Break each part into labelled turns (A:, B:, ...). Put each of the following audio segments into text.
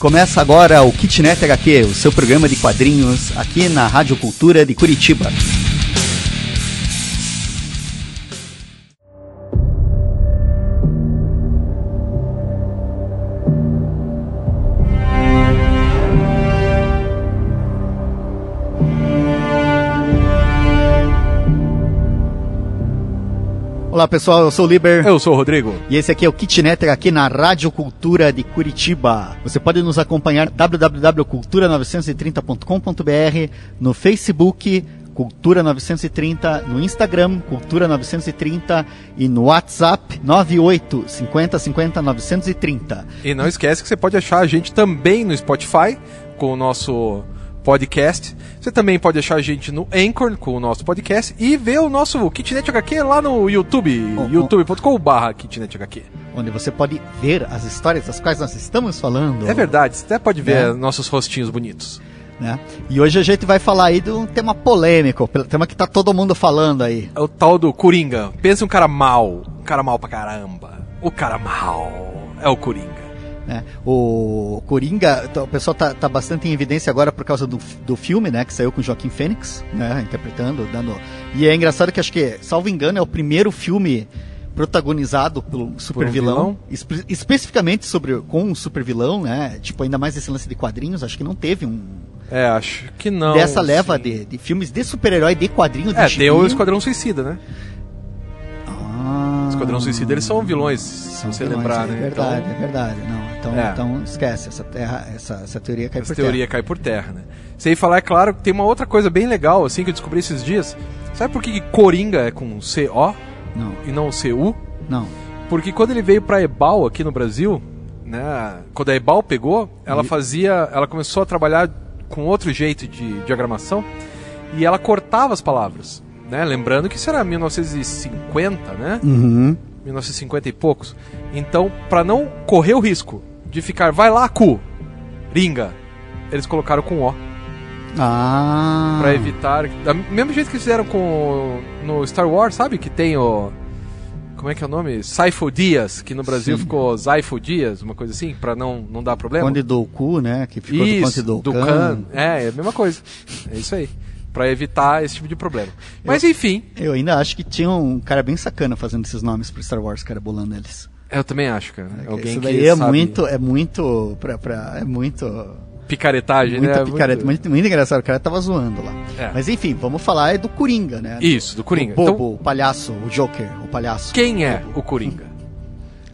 A: Começa agora o Kitnet HQ, o seu programa de quadrinhos aqui na Rádio Cultura de Curitiba. Olá pessoal, eu sou o Liber.
B: Eu sou o Rodrigo.
A: E esse aqui é o Kitnet aqui na Rádio Cultura de Curitiba. Você pode nos acompanhar www.cultura930.com.br, no Facebook Cultura 930, no Instagram Cultura 930 e no WhatsApp 98 50 50 930.
B: E não esquece que você pode achar a gente também no Spotify com o nosso podcast. Você também pode achar a gente no Anchor com o nosso podcast e ver o nosso Kitnet HQ lá no YouTube,
A: Oh,
B: youtube.com.br Kitnet HQ.
A: Onde você pode ver as histórias das quais nós estamos falando.
B: É verdade, você até pode ver
A: É.
B: nossos rostinhos bonitos.
A: Né? E hoje a gente vai falar aí de um tema polêmico, tema que tá todo mundo falando aí.
B: É o tal do Coringa. Pensa um cara mal, um cara mal pra caramba. O cara mal é o Coringa.
A: Né? O Coringa, t- o pessoal tá, tá bastante em evidência agora por causa do, do filme, né? Que saiu com o Joaquim Fênix, né? Interpretando, dando. E é engraçado que acho que, salvo engano, é o primeiro filme protagonizado pelo super vilão,
B: vilão?
A: espe- especificamente sobre com um super vilão, né? Tipo ainda mais esse lance de quadrinhos, acho que não teve um
B: É, acho que não.
A: dessa leva de, de filmes de super-herói de quadrinhos de
B: É, tem o Esquadrão Suicida, né?
A: Ah,
B: Esquadrão Suicida, eles são vilões, se
A: são
B: você
A: vilões,
B: lembrar,
A: é
B: né?
A: verdade,
B: Então,
A: é verdade. Não, então,
B: É.
A: então esquece essa terra, essa, essa teoria cai
B: essa
A: por
B: teoria cai por terra, né? Sem falar, é claro, que tem uma outra coisa bem legal, assim, que eu descobri esses dias. Sabe por que Coringa é com C-O
A: terra. Não,
B: e não C-U?
A: não.
B: Porque quando ele veio pra Ebal aqui no Brasil, né? Quando a Ebal pegou, ela
A: E-
B: fazia. Ela começou a trabalhar com outro jeito de diagramação e ela cortava as palavras. Né? Lembrando que isso era 1950, né?
A: Uhum.
B: 1950 e poucos. Então, pra não correr o risco de ficar, vai lá, cu, ringa, eles colocaram com O.
A: Ah.
B: Pra evitar. Do mesmo jeito que fizeram com no Star Wars, sabe? Que tem o. Como é que é o nome? Saifo Dias, que no Brasil
A: Sim.
B: ficou Zaifo Dias, uma coisa assim, pra não, não dar problema.
A: Conde Doku, né? Que ficou do
B: isso,
A: Conde
B: do. Khan. É, é a mesma coisa. É isso aí. Pra evitar esse tipo de problema. Mas enfim,
A: Eu ainda acho que tinha um cara bem sacana fazendo esses nomes pro Star Wars, cara, bolando eles.
B: Eu também acho, cara. Alguém
A: Isso
B: que
A: daí é
B: sabe
A: muito, é muito, pra, pra- é muito,
B: picaretagem,
A: muita
B: né?
A: picareta, muito... Muito, engraçado, o cara tava zoando lá.
B: É.
A: Mas enfim, vamos falar é do Coringa, né?
B: Isso, do Coringa.
A: O bobo,
B: Então,
A: o palhaço, o Joker, o palhaço.
B: quem é o Coringa?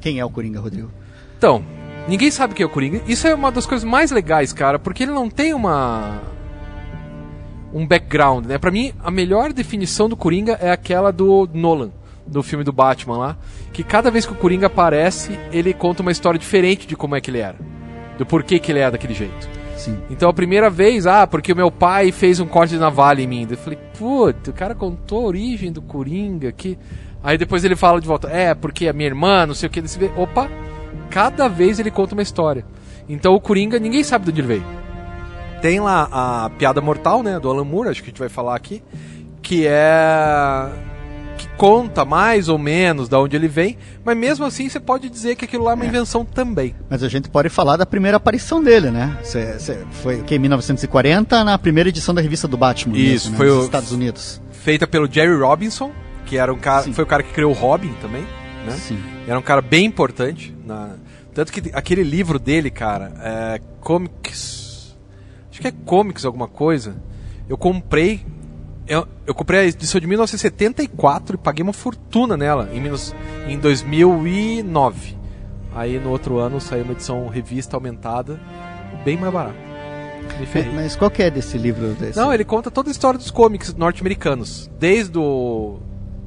A: Quem é o Coringa, Rodrigo?
B: Então, ninguém sabe quem é o Coringa. Isso é uma das coisas mais legais, cara, porque ele não tem uma um background, né? Pra mim, a melhor definição do Coringa é aquela do Nolan, do filme do Batman lá, que cada vez que o Coringa aparece, ele conta uma história diferente de como é que ele era, do porquê que ele é daquele jeito.
A: Sim.
B: Então a primeira vez, ah, porque o meu pai fez um corte de navalha em mim. Eu falei, puta, o cara contou a origem do Coringa aqui. Aí depois ele fala de volta, é, porque a minha irmã, não sei o que, ele se vê. Opa, cada vez ele conta uma história. Então o Coringa, ninguém sabe de onde ele veio. Tem lá a piada mortal, né, do Alan Moore, acho que a gente vai falar aqui, que é que conta mais ou menos da onde ele vem, mas mesmo assim você pode dizer que aquilo lá é uma invenção também.
A: Mas a gente pode falar da primeira aparição dele, né? Cê, cê- foi que, em 1940, na primeira edição da revista do Batman,
B: Isso,
A: mesmo, né,
B: foi
A: nos
B: o-
A: Estados Unidos.
B: feita pelo Jerry Robinson, que era um cara,
A: Sim.
B: foi o cara que criou o Robin também, né?
A: Sim.
B: Era um cara bem importante, na- tanto que aquele livro dele, cara, é Comics, acho que é Comics alguma coisa. Eu comprei, eu, eu comprei a edição de 1974 e paguei uma fortuna nela em, menos- em 2009. Aí no outro ano saiu uma edição revista aumentada, bem mais barata. Ferrei.
A: Mas qual que é desse livro? Desse?
B: Não, ele conta toda a história dos cómics norte-americanos. Desde o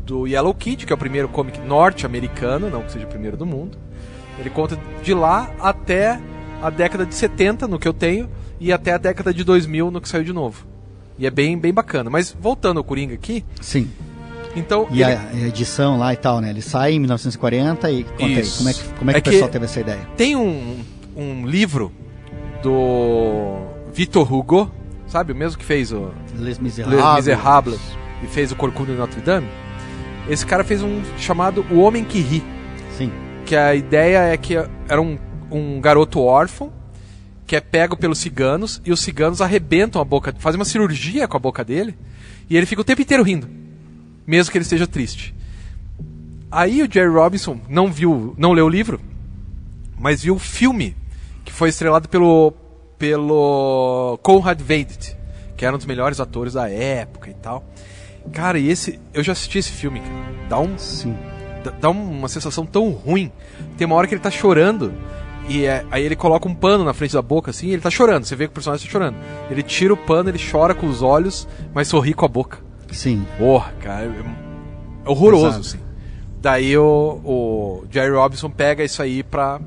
B: do Yellow Kid, que é o primeiro cómic norte-americano, não que seja o primeiro do mundo. Ele conta de lá até a década de 70, no que eu tenho, e até a década de 2000, no que saiu de novo. E é bem, bem bacana. Mas voltando ao Coringa aqui,
A: Sim.
B: então...
A: E
B: ele-
A: a, edição lá e tal, né? Ele sai em 1940 e conta aí,
B: Isso.
A: como é que, como é que
B: É
A: o pessoal
B: que-
A: teve essa ideia?
B: Tem um, um livro do Victor Hugo, sabe? O mesmo que fez o
A: Les
B: Les
A: Miserables.
B: Miserables e fez o Corcunda de Notre Dame. Esse cara fez um chamado O Homem que Ri,
A: Sim.
B: que a ideia é que era um, um garoto órfão que é pego pelos ciganos e os ciganos arrebentam a boca, fazem uma cirurgia com a boca dele e ele fica o tempo inteiro rindo, mesmo que ele esteja triste. Aí o Jerry Robinson não viu, não leu o livro, mas viu o filme que foi estrelado pelo pelo Conrad Veidt, que era um dos melhores atores da época e tal. Cara, e esse eu já assisti esse filme, cara. Dá um
A: Sim.
B: dá- uma sensação tão ruim. Tem uma hora que ele tá chorando e é- aí ele coloca um pano na frente da boca assim, e ele tá chorando. Você vê que o personagem tá chorando. Ele tira o pano, ele chora com os olhos, mas sorri com a boca.
A: Sim.
B: Porra, cara, é é horroroso,
A: Exato.
B: assim. Daí o, o Jerry Robinson pega isso aí pra,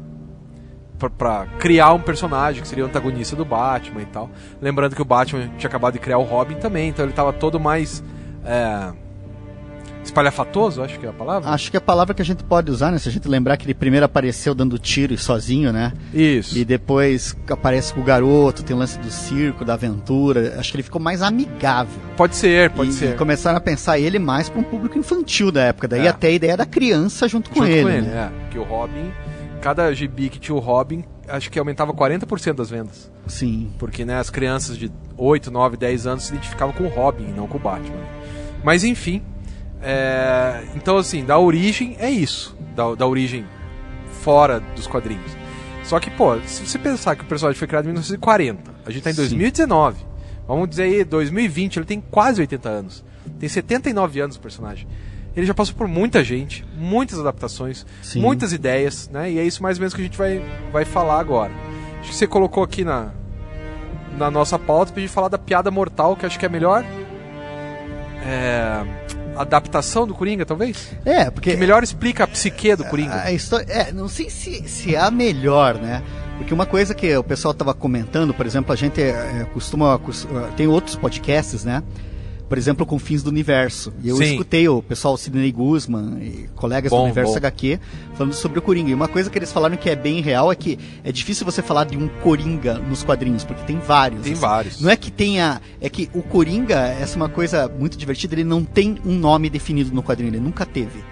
B: pra, pra criar um personagem que seria o antagonista do Batman e tal. Lembrando que o Batman tinha acabado de criar o Robin também, então ele tava todo mais. É, espalhafatoso, acho que é a palavra.
A: Acho que a palavra que a gente pode usar, né? Se a gente lembrar que ele primeiro apareceu dando tiro e sozinho, né?
B: Isso.
A: E depois aparece com o garoto, tem o lance do circo, da aventura. Acho que ele ficou mais amigável.
B: Pode ser, pode
A: e,
B: ser.
A: e começaram a pensar ele mais para um público infantil da época. Daí
B: É.
A: até a ideia da criança junto com
B: Junto
A: ele.
B: com ele,
A: né?
B: é. Que o Robin, cada gibi que tinha o Robin, acho que aumentava 40% das vendas.
A: Sim.
B: Porque né, as crianças de 8, 9, 10 anos se identificavam com o Robin e não com o Batman. Mas enfim. É, Então, assim, da origem é isso. Da, da origem fora dos quadrinhos. Só que, pô, se você pensar que o personagem foi criado em 1940, a gente tá em
A: Sim.
B: 2019. Vamos dizer aí, 2020, ele tem quase 80 anos. Tem 79 anos o personagem. Ele já passou por muita gente, muitas adaptações,
A: Sim.
B: muitas ideias, né? E é isso mais ou menos que a gente vai, vai falar agora. Acho que você colocou aqui na, na nossa pauta pra gente falar da piada mortal, que acho que é a melhor é, adaptação do Coringa, talvez?
A: É, porque
B: Que melhor explica a psique do Coringa.
A: A história, é, não sei se, se é a melhor, né? Porque uma coisa que o pessoal estava comentando, por exemplo, a gente é, costuma. cos- Tem outros podcasts, né? Por exemplo, Confins do Universo. E eu
B: Sim.
A: escutei o pessoal Sidney Guzman e colegas
B: Bom,
A: do Universo
B: bom.
A: HQ falando sobre o Coringa. E uma coisa que eles falaram que é bem real é que é difícil você falar de um Coringa nos quadrinhos, porque tem vários.
B: Tem
A: assim.
B: vários.
A: Não é que tenha. É que o Coringa, essa é uma coisa muito divertida, ele não tem um nome definido no quadrinho, ele nunca teve.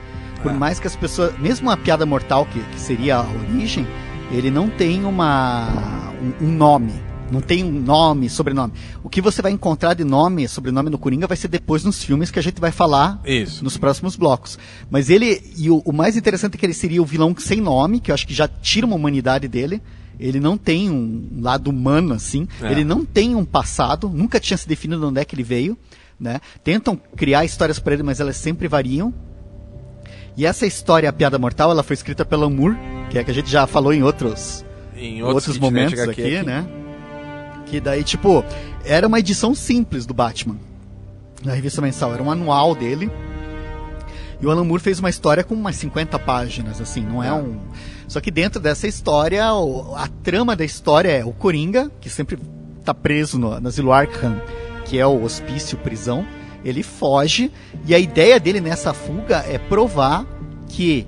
A: Por
B: É.
A: mais que as pessoas. Mesmo a piada mortal, que, que seria a origem, ele não tem uma. um, um nome. Não tem um nome, sobrenome. O que você vai encontrar de nome, sobrenome no Coringa vai ser depois nos filmes que a gente vai falar
B: Isso.
A: nos próximos blocos. Mas ele. E o, o mais interessante é que ele seria o vilão sem nome, que eu acho que já tira uma humanidade dele. Ele não tem um lado humano, assim.
B: É.
A: Ele não tem um passado, nunca tinha se definido de onde é que ele veio. Né? Tentam criar histórias para ele, mas elas sempre variam. E essa história, A Piada Mortal, ela foi escrita pela Moore, que é que a gente já falou em outros,
B: Em
A: outros,
B: Kit
A: momentos
B: Net
A: aqui,
B: HQ
A: né? Que daí, tipo, era uma edição simples do Batman. Na revista mensal, era um anual dele. E o Alan Moore fez uma história com umas 50 páginas, assim, não é,
B: É.
A: um. Só que dentro dessa história, a trama da história é o Coringa, que sempre tá preso no, na Zilo Arkham, que é o hospício prisão. Ele foge e a ideia dele nessa fuga é provar que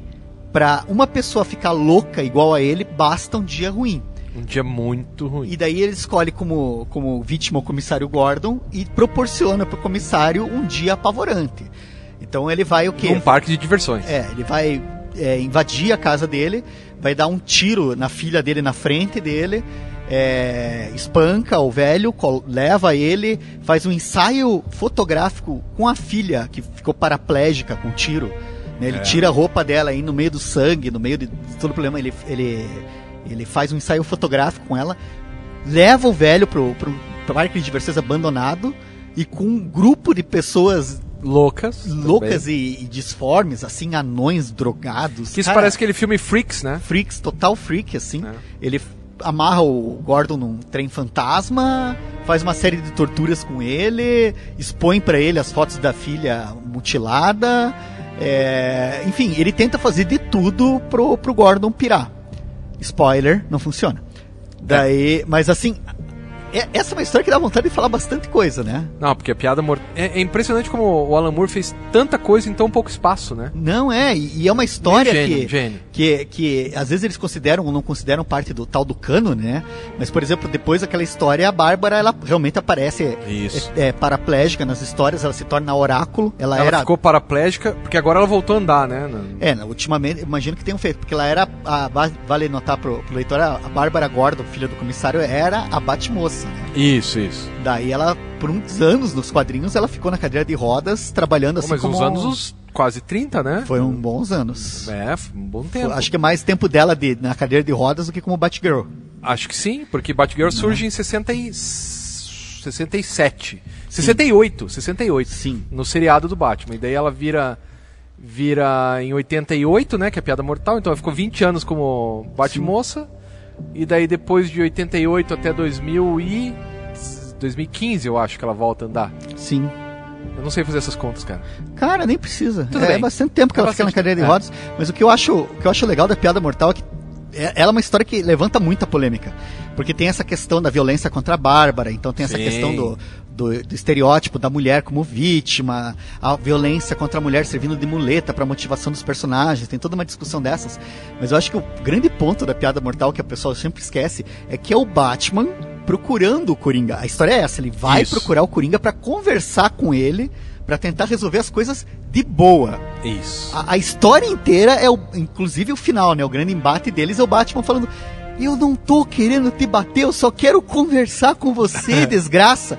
A: pra uma pessoa ficar louca igual a ele, basta um dia ruim.
B: Um dia muito ruim.
A: E daí ele escolhe como, como vítima o comissário Gordon e proporciona pro comissário um dia apavorante. Então ele vai o quê?
B: Num parque de diversões.
A: É, ele vai é, invadir a casa dele, vai dar um tiro na filha dele na frente dele, é, espanca o velho, leva ele, faz um ensaio fotográfico com a filha que ficou paraplégica com o tiro. né? Ele
B: É.
A: tira a roupa dela aí no meio do sangue, no meio de, de todo o problema. Ele, ele, ele faz um ensaio fotográfico com ela, leva o velho pro, pro parque de diversões abandonado e com um grupo de pessoas
B: Loucas.
A: loucas e, e disformes, assim, anões drogados.
B: Que isso
A: Cara,
B: parece aquele filme Freaks, né?
A: Freaks, total freak, assim.
B: É.
A: Ele amarra o Gordon num trem fantasma, faz uma série de torturas com ele, expõe pra ele as fotos da filha mutilada. é, enfim, ele tenta fazer de tudo pro, pro Gordon pirar. Spoiler, não funciona. Daí, mas assim, é- essa é uma história que dá vontade de falar bastante coisa, né?
B: Não, porque a piada mortal. É, é impressionante como o Alan Moore fez tanta coisa em tão pouco espaço, né?
A: Não é, e, e é uma história
B: Gênio,
A: que,
B: gênio.
A: que que às vezes eles consideram ou não consideram parte do tal do cano, né? Mas por exemplo, depois daquela história, a Bárbara ela realmente aparece
B: Isso.
A: é, é, paraplégica nas histórias, ela se torna oráculo, ela,
B: Ela
A: era
B: ficou paraplégica, porque agora ela voltou a andar, né?
A: É, ultimamente, imagino que tenham feito, porque ela era, a, va- vale notar pro, pro leitor, a a Bárbara Gordon, filha do comissário, era a Batmoça, né?
B: Isso, isso.
A: Daí ela, por uns anos nos quadrinhos, ela ficou na cadeira de rodas, trabalhando
B: Pô,
A: assim
B: mas
A: como...
B: uns anos, uns quase 30, né?
A: Foram bons anos.
B: É, foi um bom tempo.
A: Acho que é mais tempo dela de, na cadeira de rodas do que como Batgirl.
B: Acho que sim, porque Batgirl surge em 60 e... 67. 68, 68.
A: Sim.
B: No seriado do Batman. E daí ela vira vira em 88, né, que é a piada mortal, então ela ficou 20 anos como Batmoça. E daí depois de 88 até 2000 e 2015, eu acho que ela volta a andar.
A: Sim.
B: Eu não sei fazer essas contas, cara.
A: Cara, nem precisa.
B: Tudo
A: é
B: bem.
A: bastante tempo que
B: É
A: ela fica na cadeira de
B: é.
A: rodas. Mas o que eu acho, o que eu acho legal da piada mortal é que é- ela é uma história que levanta muita polêmica. Porque tem essa questão da violência contra a Bárbara, então tem essa
B: Sim.
A: questão do, do, do estereótipo da mulher como vítima, a violência contra a mulher servindo de muleta para motivação dos personagens, tem toda uma discussão dessas. Mas eu acho que o grande ponto da piada mortal que a pessoa sempre esquece é que é o Batman procurando o Coringa. A história é essa, ele vai
B: Isso.
A: procurar o Coringa para conversar com ele, para tentar resolver as coisas de boa.
B: Isso.
A: A, a história inteira é o, inclusive o final, né? O grande embate deles é o Batman falando: "Eu não tô querendo te bater, eu só quero conversar com você, desgraça".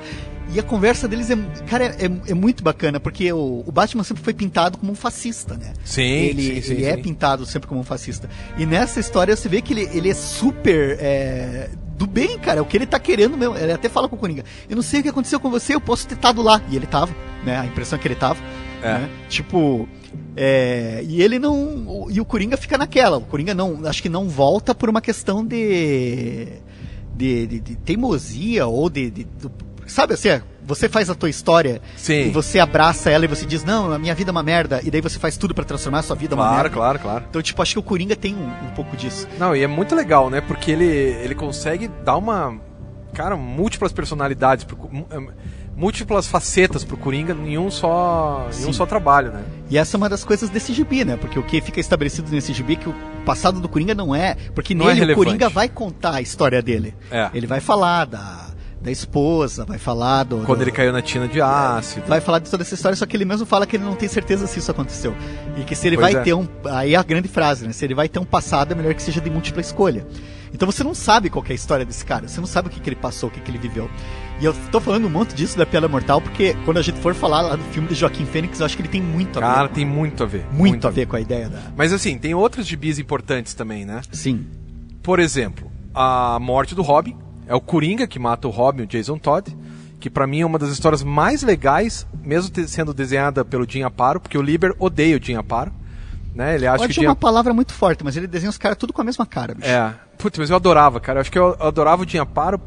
A: E a conversa deles é, cara, é, é muito bacana, porque o, o Batman sempre foi pintado como um fascista, né?
B: Sim,
A: ele,
B: sim, sim,
A: ele é
B: sim.
A: pintado sempre como um fascista. E nessa história você vê que ele, ele é super é, do bem, cara. É o que ele tá querendo mesmo. Ele até fala com o Coringa: Eu não sei o que aconteceu com você, eu posso ter estado lá. E ele tava, né? A impressão é que ele tava.
B: É.
A: né? Tipo. é, e ele não. E o Coringa fica naquela. O Coringa não. Acho que não volta por uma questão de. de, de- de teimosia ou de. de- do- sabe assim? Você faz a tua história
B: Sim.
A: e você abraça ela e você diz, não, a minha vida é uma merda, e daí você faz tudo pra transformar a sua vida
B: Claro,
A: merda.
B: claro, claro.
A: Então, tipo, acho que o Coringa tem um, um pouco disso.
B: Não, e é muito legal, né? Porque ele, ele consegue dar uma. Cara, múltiplas personalidades, pro, eh, múltiplas facetas pro Coringa em um só, em um só trabalho, né?
A: E essa é uma das coisas desse gibi, né? Porque o que fica estabelecido nesse gibi é que o passado do Coringa não é. Porque
B: Não é
A: nele o
B: relevante.
A: Coringa vai contar a história dele.
B: É.
A: Ele vai falar da, da esposa, vai falar do.
B: Quando
A: do-
B: ele caiu na tina de ácido.
A: Vai falar de toda essa história, só que ele mesmo fala que ele não tem certeza se isso aconteceu. E que se ele
B: Pois
A: vai
B: é.
A: ter um. Aí é a grande frase, né? Se ele vai ter um passado, é melhor que seja de múltipla escolha. Então você não sabe qual é a história desse cara, você não sabe o que, que ele passou, o que, que ele viveu. E eu tô falando um monte disso da Piada Mortal, porque quando a gente for falar lá do filme de Joaquim Fênix, eu acho que ele tem muito a ver.
B: Cara, tem muito a ver.
A: muito, a ver com a ideia da.
B: Mas assim, tem outros gibis importantes também, né?
A: Sim.
B: Por exemplo, a morte do Robin. É o Coringa que mata o Robin, o Jason Todd. Que pra mim é uma das histórias mais legais, mesmo sendo desenhada pelo Jim Aparo, porque o Liber odeia o Jim Aparo. Né? Ele acha que Jim
A: uma palavra muito forte, mas ele desenha os caras tudo com a mesma cara, bicho.
B: É. Putz, mas eu adorava, cara. Eu acho que eu adorava o Jim Aparo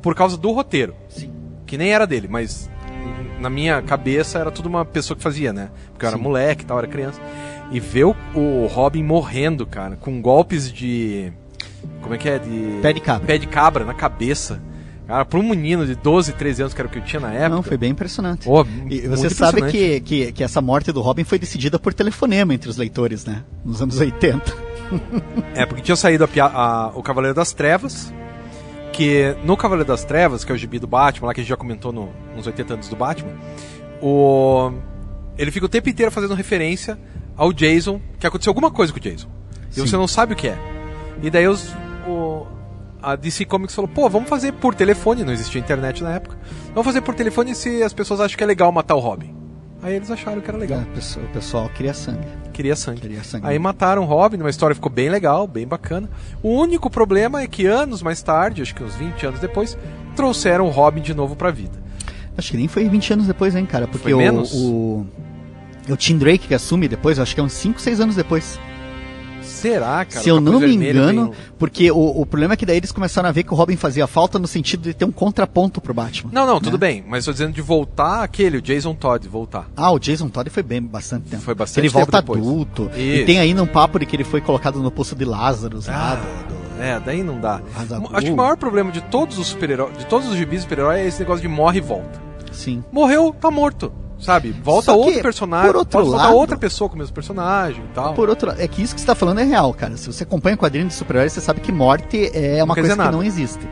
B: por causa do roteiro.
A: Sim.
B: Que nem era dele, mas na minha cabeça era tudo uma pessoa que fazia, né? Porque eu era
A: Sim.
B: moleque e tal, era criança. E ver o, o Robin morrendo, cara, com golpes de. Como é que é? De.
A: Pé de cabra.
B: Pé de cabra na cabeça. Cara, pra um menino de 12, 13 anos, que era o que eu tinha na época.
A: Não, foi bem impressionante.
B: Pô,
A: E você sabe que, que, que essa morte do Robin foi decidida por telefonema entre os leitores, né? Nos anos 80.
B: É, porque tinha saído a a- o Cavaleiro das Trevas, que no Cavaleiro das Trevas, que é o gibi do Batman, lá que a gente já comentou no- nos 80 anos do Batman, o, ele fica o tempo inteiro fazendo referência ao Jason, que aconteceu alguma coisa com o Jason. E
A: Sim.
B: você não sabe o que é. E daí os, o- a DC Comics falou, pô, vamos fazer por telefone, não existia internet na época. Vamos fazer por telefone se as pessoas acham que é legal matar o Robin. Aí eles acharam que era legal.
A: É, o pessoal- queria sangue.
B: Queria sangue.
A: Queria sangue.
B: Aí mataram o Robin, uma história ficou bem legal, bem bacana. O único problema é que anos mais tarde, acho que uns 20 anos depois, trouxeram o Robin de novo pra vida.
A: Acho que nem foi 20 anos depois, hein, cara? Porque o,
B: menos?
A: o. É o Tim Drake que assume depois, acho que é uns 5, 6 anos depois.
B: Será, cara?
A: Se
B: O
A: eu não me engano,
B: um-
A: porque o, o problema é que daí eles começaram a ver que o Robin fazia falta no sentido de ter um contraponto pro Batman.
B: Não, não, tudo
A: né?
B: bem, mas tô dizendo de voltar aquele, o Jason Todd, voltar.
A: Ah, o Jason Todd foi bem bastante tempo.
B: Foi bastante
A: Ele volta
B: tempo depois.
A: adulto.
B: Isso.
A: E tem ainda um papo de que ele foi colocado no poço de Lázaro lá.
B: Ah,
A: do-
B: É, daí não dá. Acho que o maior problema de todos os super-heróis, de todos os gibis super-heróis é esse negócio de morre e volta.
A: Sim.
B: Morreu, tá morto. Sabe? Volta outro personagem,
A: por outro
B: pode
A: lado-
B: outra pessoa com o mesmo personagem e tal.
A: Por outro é que isso que você tá falando é real, cara. Se você acompanha quadrinho de super-heróis, você sabe que morte é uma coisa que
B: nada.
A: não existe.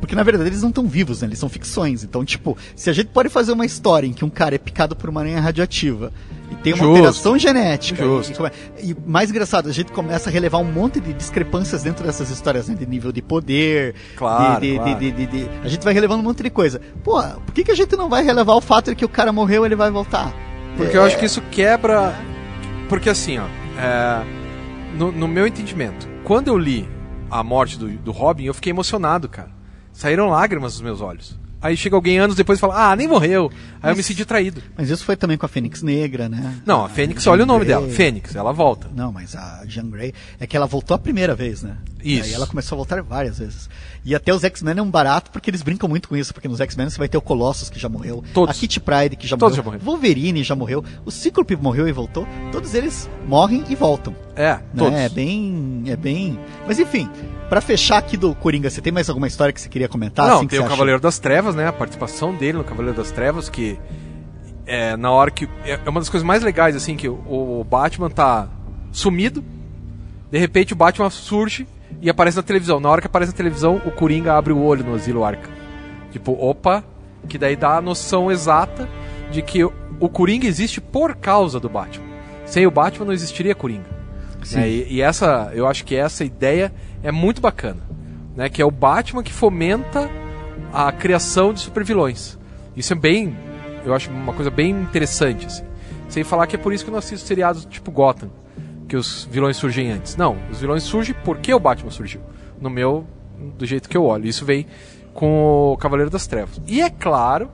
A: Porque na verdade eles não estão vivos, né? Eles são ficções. Então, tipo, se a gente pode fazer uma história em que um cara é picado por uma aranha radioativa e tem uma
B: Justo.
A: alteração genética,
B: Justo.
A: e, e mais engraçado, a gente começa a relevar um monte de discrepâncias dentro dessas histórias, né? De nível de poder,
B: Claro,
A: de, de-
B: claro.
A: de- a gente vai relevando um monte de coisa. Pô, por que, que a gente não vai relevar o fato de que o cara morreu e ele vai voltar?
B: Porque
A: É,
B: eu acho que isso quebra. Porque assim, ó. é, No, no meu entendimento, quando eu li a morte do, do Robin, eu fiquei emocionado, cara. Saíram lágrimas dos meus olhos. Aí chega alguém anos depois e fala, ah, nem morreu. Aí eu me senti traído.
A: Mas isso foi também com a Fênix Negra, né?
B: Não, a Fênix,
A: Jean
B: olha o nome
A: Grey.
B: dela. Fênix, ela volta.
A: Não, mas a Jean Grey é que ela voltou a primeira vez, né?
B: Isso.
A: Aí ela começou a voltar várias vezes. E até os X-Men é um barato porque eles brincam muito com isso, porque nos X-Men você vai ter o Colossus que já morreu,
B: Todos.
A: a Kitty Pryde que já
B: Todos
A: morreu,
B: já morreram.
A: Wolverine já morreu, o Cíclope morreu e voltou. Todos eles morrem e voltam.
B: É,
A: Né?
B: todos.
A: É bem, é bem. Mas enfim, pra fechar aqui do Coringa, você tem mais alguma história que você queria comentar?
B: Não,
A: assim, que
B: tem o
A: acha?
B: Cavaleiro das Trevas, né? A participação dele no Cavaleiro das Trevas, que é na hora que. É é uma das coisas mais legais, assim, que o, o Batman tá sumido, de repente o Batman surge e aparece na televisão. Na hora que aparece na televisão, o Coringa abre o olho no Asilo Arkham. Tipo, opa, que daí dá a noção exata de que o, Coringa existe por causa do Batman. Sem o Batman não existiria Coringa.
A: Sim.
B: né? E, e essa, eu acho que essa ideia é muito bacana, né? Que é o Batman que fomenta a criação de supervilões. Isso é bem, eu acho uma coisa bem interessante, assim. Sem falar que é por isso que eu não assisto seriados tipo Gotham, que os vilões surgem antes. Não, os vilões surgem porque o Batman surgiu. No meu, do jeito que eu olho. Isso vem com o Cavaleiro das Trevas. E é claro,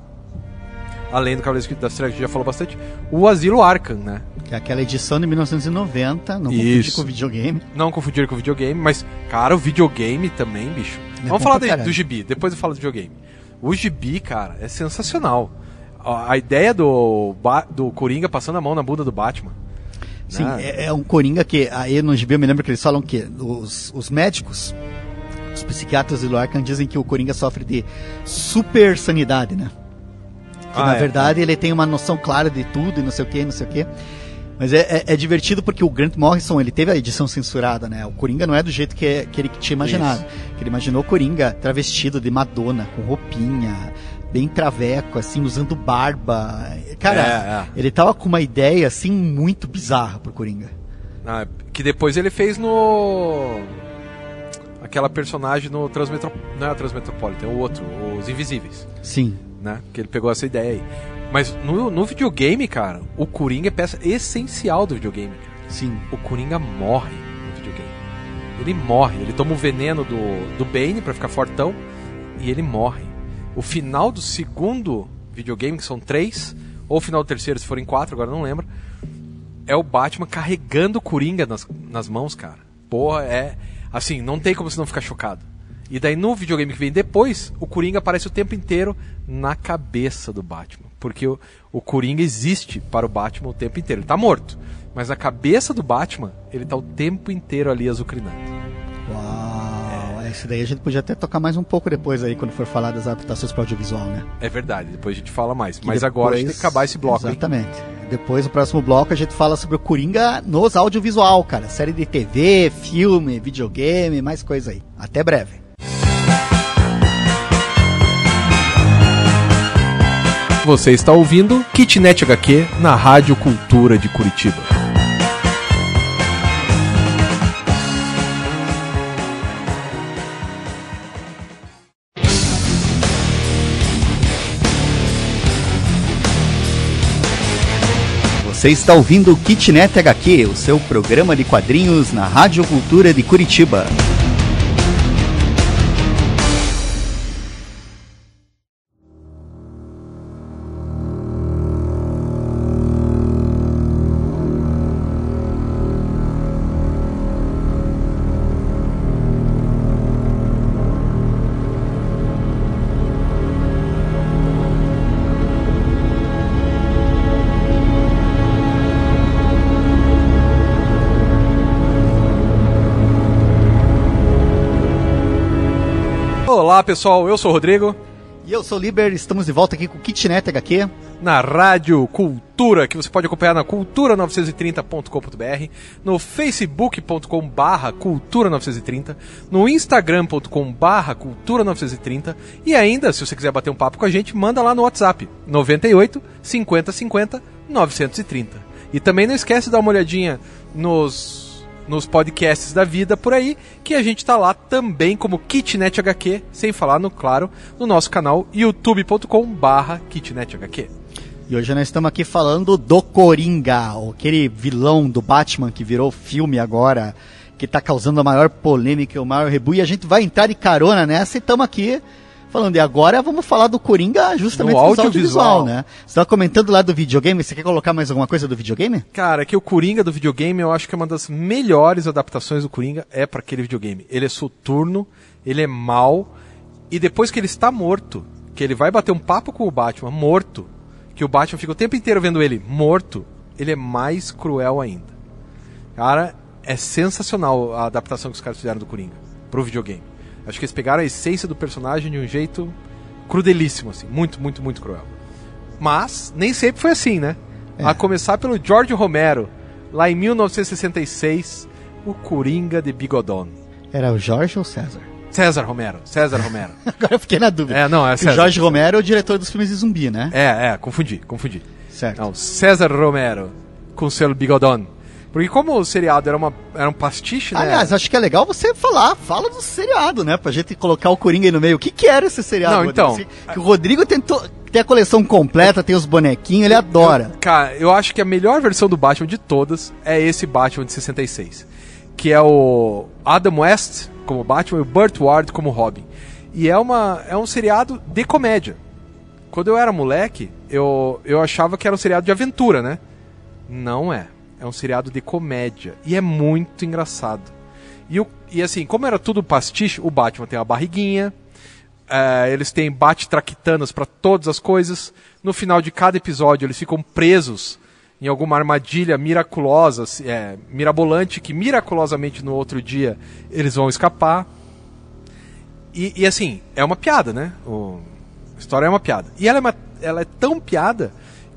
B: além do Cavaleiro das Trevas que já falou bastante, o Asilo Arkham, né?
A: Que é aquela edição de 1990, não confundir com o videogame.
B: Não confundir com o videogame, mas, cara, o videogame também, bicho.
A: É
B: Vamos falar de- do gibi, depois eu falo do videogame. O gibi, cara, é sensacional. A, ideia do, do Coringa passando a mão na bunda do Batman.
A: Sim,
B: né?
A: é, é um Coringa que aí no GB eu me lembro que eles falam que os, os médicos, os psiquiatras de Arkham dizem que o Coringa sofre de super sanidade, né? Que
B: Ah,
A: na
B: é.
A: verdade ele tem uma noção clara de tudo e não sei o que, não sei o que. Mas é, é- é divertido porque o Grant Morrison, ele teve a edição censurada, né? O Coringa não é do jeito que, é- que ele tinha imaginado. Que ele imaginou o Coringa travestido de Madonna, com roupinha, bem traveco, assim, usando barba. Cara,
B: É, é.
A: ele tava com uma ideia, assim, muito bizarra pro Coringa.
B: Ah, que depois ele fez no. Aquela personagem no Transmetro... Não é o Transmetropolitan, é o outro, Os Invisíveis.
A: Sim.
B: né? Que ele pegou essa ideia aí. Mas no, no videogame, cara, o Coringa é peça essencial do videogame.
A: Sim.
B: O Coringa morre no videogame. Ele morre, ele toma o veneno do, do Bane pra ficar fortão e ele morre. O final do segundo videogame, que são três, ou o final do terceiro, se forem quatro, agora não lembro, é o Batman carregando o Coringa nas, nas mãos, cara. Porra, é. Assim, não tem como você não ficar chocado. E daí no videogame que vem depois, o Coringa aparece o tempo inteiro na cabeça do Batman. Porque o, o Coringa existe para o Batman o tempo inteiro. Ele tá morto. Mas na cabeça do Batman, ele tá o tempo inteiro ali azucrinando.
A: Uau. Esse daí a gente podia até tocar mais um pouco depois aí, quando for falar das adaptações para audiovisual, né?
B: É verdade, depois a gente fala mais.
A: Que
B: Mas agora a gente tem
A: depois-
B: que acabar esse bloco, hein?
A: Exatamente. Depois, no próximo bloco, a gente fala sobre o Coringa nos audiovisual, cara. Série de TV, filme, videogame, mais coisa aí. Até breve.
B: Você está ouvindo Kitnet HQ na Rádio Cultura de Curitiba.
A: Você está ouvindo Kitnet HQ, o seu programa de quadrinhos na Rádio Cultura de Curitiba.
B: Pessoal, eu sou o Rodrigo.
A: E eu sou o Liber, estamos de volta aqui com o Kitnet HQ.
B: Na Rádio Cultura, que você pode acompanhar na cultura930.com.br, no facebook.com barra cultura930, no instagram.com barra cultura930 e ainda, se você quiser bater um papo com a gente, manda lá no WhatsApp, 98 50 50 930. E também não esquece de dar uma olhadinha nos nos podcasts da vida por aí, que a gente tá lá também como Kitnet HQ, sem falar no claro, no nosso canal youtube.com/barra Kitnet HQ.
A: E hoje nós estamos aqui falando do Coringa, aquele vilão do Batman que virou filme agora, que está causando a maior polêmica, o maior rebu, e a gente vai entrar de carona nessa e estamos aqui falando. E agora vamos falar do Coringa justamente
B: no audiovisual.
A: né? Você estava comentando lá do videogame, você quer colocar mais alguma coisa do videogame?
B: Cara, que o Coringa do videogame, eu acho que é uma das melhores adaptações do Coringa é para aquele videogame. Ele é soturno, ele é mau, e depois que ele está morto, que ele vai bater um papo com o Batman morto, que o Batman fica o tempo inteiro vendo ele morto, ele é mais cruel ainda. Cara, é sensacional a adaptação que os caras fizeram do Coringa pro videogame. Acho que eles pegaram a essência do personagem de um jeito crudelíssimo, assim. Muito, muito, muito cruel. Mas, nem sempre foi assim, né?
A: É.
B: A começar pelo George Romero, lá em 1966, o Coringa de Bigodon.
A: Era o Jorge ou César?
B: César Romero, César Romero.
A: Agora eu fiquei na dúvida.
B: É, não, é
A: o
B: César.
A: Jorge Romero é o diretor dos filmes de zumbi, né?
B: É, é, confundi, confundi.
A: Certo.
B: Não, César Romero, com seu Bigodon. Porque como o seriado era, uma, era um pastiche, né?
A: Aliás, acho que é legal você falar, fala do seriado, né? Pra gente colocar o Coringa aí no meio. O que, que era esse seriado?
B: Não,
A: Rodrigo?
B: então-
A: Que o Rodrigo tentou, tem a coleção completa, tem os bonequinhos, ele adora.
B: Cara, eu acho que a melhor versão do Batman de todas é esse Batman de 66. Que é o Adam West como Batman e o Burt Ward como Robin. E é, uma, é um seriado de comédia. Quando eu era moleque, eu, eu achava que era um seriado de aventura, né? Não é. É um seriado de comédia. E é muito engraçado. E, o, e assim, como era tudo pastiche, o Batman tem uma barriguinha, é, eles têm bate-traquitanas para todas as coisas. No final de cada episódio, eles ficam presos em alguma armadilha miraculosa, é, mirabolante, que miraculosamente no outro dia eles vão escapar. E, e, assim, é uma piada, né? O, a história é uma piada. E ela é, uma- ela é tão piada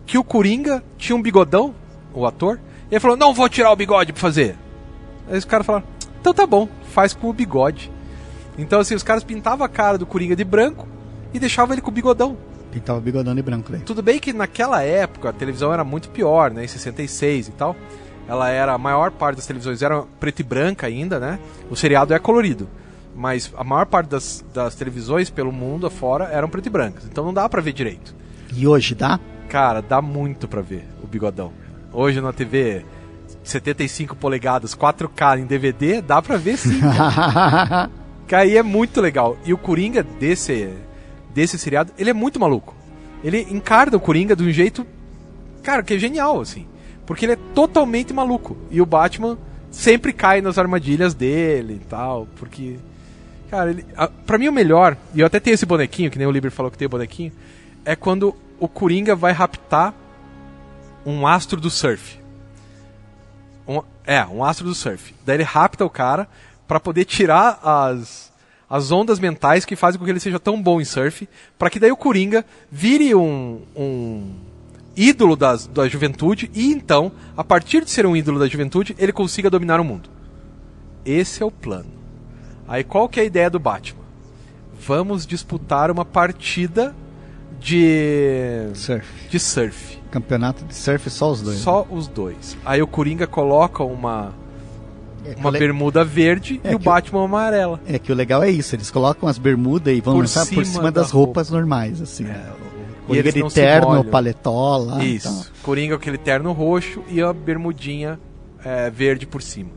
B: que o Coringa tinha um bigodão, o ator, ele falou: Não vou tirar o bigode pra fazer. Aí os caras falaram: Então tá bom, faz com o bigode. Então, assim, os caras pintavam a cara do Coringa de branco e deixavam ele com o bigodão.
A: Pintava bigodão de branco daí.
B: Tudo bem que naquela época a televisão era muito pior, né? Em 66 e tal. Ela era. A maior parte das televisões era preto e branca ainda, né? O seriado é colorido. Mas a maior parte das, das televisões pelo mundo afora eram preto e brancas. Então não dá pra ver direito.
A: E hoje dá?
B: Cara, dá muito pra ver o bigodão. Hoje na TV 75 polegadas, 4K em DVD, dá pra ver sim. Que aí é muito legal. E o Coringa desse, desse seriado, ele é muito maluco. Ele encarna o Coringa de um jeito, cara, que é genial, assim. Porque ele é totalmente maluco. E o Batman sempre cai nas armadilhas dele e tal. Porque, cara, ele, a, pra mim o melhor, e eu até tenho esse bonequinho, que nem o Liber falou que tem o bonequinho, é quando o Coringa vai raptar um astro do surf. Um- é, um astro do surf. Daí ele rapta o cara pra poder tirar as, as ondas mentais que fazem com que ele seja tão bom em surf, pra que daí o Coringa vire um, um ídolo das, da juventude e então, a partir de ser um ídolo da juventude, ele consiga dominar o mundo. Esse é o plano. Aí qual que é a ideia do Batman? Vamos disputar uma partida de
A: Surf.
B: de surf.
A: Campeonato de surf, só os dois.
B: Só os dois. Aí o Coringa coloca uma,
A: É
B: uma
A: o le-
B: bermuda verde
A: É
B: e o Batman amarela.
A: É que o legal é isso, eles colocam as bermudas e vão
B: Por
A: lançar por
B: cima
A: cima
B: da
A: das roupas normais, assim. né?
B: E
A: Coringa de terno, paletó lá.
B: Isso.
A: então.
B: Coringa com aquele terno roxo e a bermudinha é, verde por cima.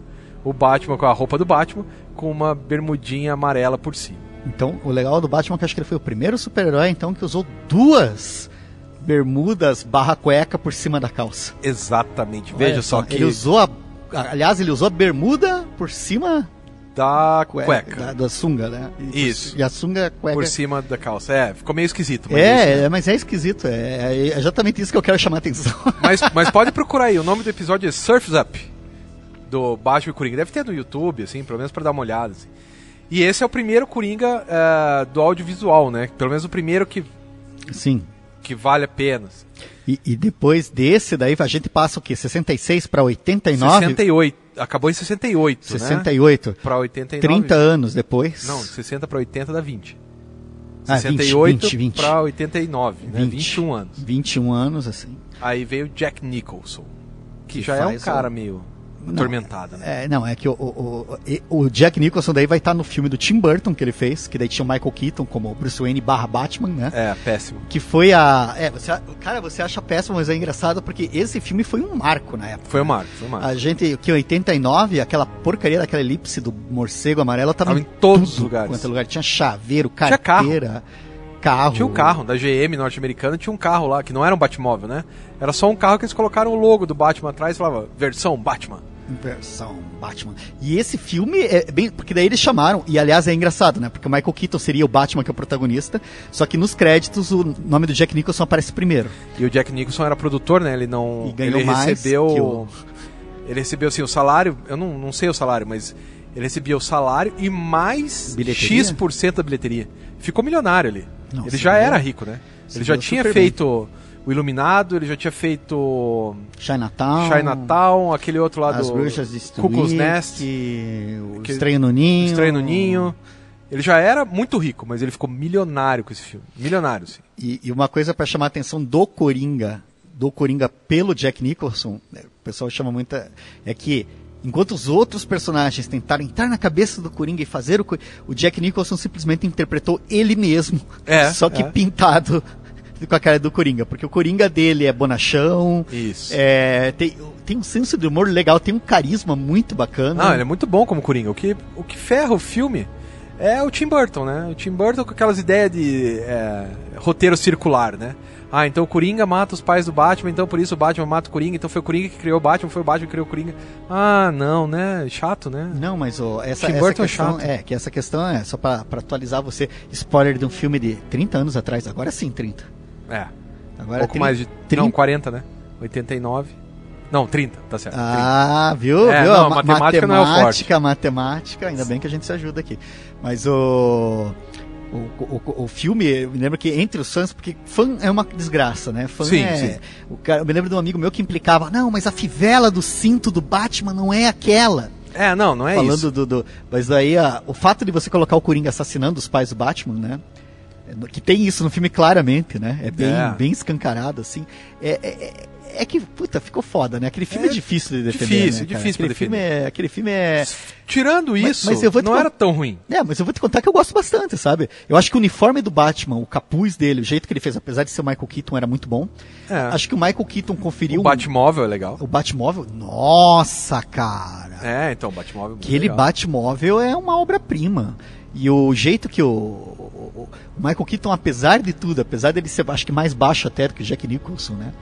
B: O Batman com a roupa do Batman com uma bermudinha amarela por cima.
A: Então, o legal do Batman é que acho que ele foi o primeiro super-herói então que usou duas bermudas barra cueca por cima da calça.
B: Exatamente. Veja
A: Olha
B: só que
A: Ele usou a. Aliás, ele usou a bermuda por cima
B: da
A: cueca,
B: cueca.
A: Da, da sunga, né? E por-
B: Isso.
A: E a sunga cueca.
B: Por cima da calça. É, ficou meio esquisito. Mas,
A: É,
B: isso, né?
A: é, mas é esquisito. É, é exatamente isso que eu quero chamar a atenção.
B: mas, mas pode procurar aí. O nome do episódio é Surf's Up. Do Batman e Coringa. Deve ter no YouTube, assim, pelo menos pra dar uma olhada. assim. E esse é o primeiro Coringa eh, do audiovisual, né? Pelo menos o primeiro que,
A: Sim.
B: que vale a pena.
A: E, e depois desse, daí a gente passa o quê? 66 para 89?
B: 68. Acabou em 68, né?
A: 68.
B: Pra 89.
A: 30 anos depois.
B: Não, 60 pra 80 dá 20.
A: Ah, 20,
B: 68
A: 20, 20.
B: pra 89, né? 21 anos.
A: 21 anos, assim.
B: Aí veio Jack Nicholson, que,
A: Que
B: já é um cara
A: o-
B: meio
A: Não,
B: atormentado, né?
A: É, não, é que o, o, o, Jack Nicholson daí vai estar no filme do Tim Burton que ele fez, que daí tinha o Michael Keaton como Bruce Wayne barra Batman, né?
B: É, péssimo.
A: Que foi a. É, você, cara, você acha péssimo, mas é engraçado porque esse filme foi um marco na época.
B: Foi o Marco, foi o Marco.
A: A gente, que em 89, aquela porcaria daquela elipse do morcego amarelo tava,
B: Tava em todos os lugares.
A: quanto é lugar. Tinha chaveiro,
B: Tinha carro.
A: carteira, carro.
B: Tinha um carro da GM norte-americana, tinha um carro lá, que não era um Batmóvel, né? Era só um carro que eles colocaram o logo do Batman atrás e falava, versão Batman.
A: Versão Batman. E esse filme é bem. Porque daí eles chamaram, e aliás é engraçado, né? Porque o Michael Keaton seria o Batman que é o protagonista, só que nos créditos o nome do Jack Nicholson aparece primeiro.
B: E o Jack Nicholson era produtor, né? Ele não.
A: E ganhou
B: ele
A: mais
B: recebeu.
A: o-
B: Ele recebeu assim o salário. Eu não, não sei o salário, mas ele recebia o salário e mais
A: Bilheteria?
B: X% da bilheteria. Ficou milionário ali. Ele já
A: deu-
B: era rico, né? Ele já tinha
A: super bem.
B: O Iluminado, ele já tinha feito
A: Chinatown.
B: Chinatown, aquele outro lá
A: As
B: do
A: Bruxas de
B: Cuckoo's Nest,
A: o
B: Que-
A: Estranho no Ninho.
B: Estranho no Ninho. Ele já era muito rico, mas ele ficou milionário com esse filme. Milionário, sim.
A: E, e uma coisa para chamar a atenção do Coringa, do Coringa pelo Jack Nicholson, né, o pessoal chama muita. É que enquanto os outros personagens tentaram entrar na cabeça do Coringa e fazer o, Co- o Jack Nicholson simplesmente interpretou ele mesmo,
B: É,
A: só que
B: é.
A: pintado com a cara do Coringa, porque o Coringa dele é bonachão,
B: Isso.
A: é, tem, tem um senso de humor legal, tem um carisma muito bacana.
B: Não, ele é muito bom como Coringa. O que, o que ferra o filme é o Tim Burton, né? O Tim Burton com aquelas ideias de é, roteiro circular, né? Ah, então o Coringa mata os pais do Batman, então por isso o Batman mata o Coringa, então foi o Coringa que criou o Batman, foi o Batman que criou o Coringa. Ah, não, né? Chato, né?
A: Não, mas ó, essa,
B: Tim
A: essa
B: é
A: questão
B: chato.
A: é que essa questão é só pra atualizar você, spoiler de um filme de 30 anos atrás, agora sim 30.
B: É.
A: Agora
B: pouco
A: 30,
B: mais de.
A: 30.
B: Não, 40, né? 89. Não, 30, tá certo. 30.
A: Ah, viu?
B: É,
A: viu?
B: não,
A: A ma-
B: matemática não é o forte.
A: matemática, matemática, ainda bem que a gente se ajuda aqui. Mas o o, o, o filme, eu me lembro que entre os fãs, porque fã é uma desgraça, né? Fã
B: Sim,
A: é.
B: sim.
A: O cara, eu me lembro de um amigo meu que implicava, não, mas a fivela do cinto do Batman não é aquela.
B: É, não, não é
A: falando
B: isso.
A: do, do- Mas aí a- o fato de você colocar o Coringa assassinando os pais do Batman, né? Que tem isso no filme claramente, né? É bem,
B: É.
A: bem escancarado, assim. É, é, é- é que, puta, ficou foda, né? Aquele filme é,
B: É
A: difícil de defender.
B: difícil,
A: né,
B: difícil
A: aquele filme
B: defender.
A: é Aquele filme é.
B: Tirando
A: Mas-
B: isso,
A: mas te
B: não era tão ruim.
A: É, mas eu vou te contar que eu gosto bastante, sabe? Eu acho que o uniforme do Batman, o capuz dele, o jeito que ele fez, apesar de ser o Michael Keaton, era muito bom.
B: É.
A: Acho que o Michael Keaton conferiu.
B: o Batmóvel é legal.
A: O Batmóvel. Nossa, cara!
B: É, então, o Batmóvel é
A: Aquele
B: legal.
A: Batmóvel é uma obra-prima. E o jeito que o, o- Michael Keaton, apesar de tudo, apesar dele ser, acho que mais baixo até do que o Jack Nicholson, né?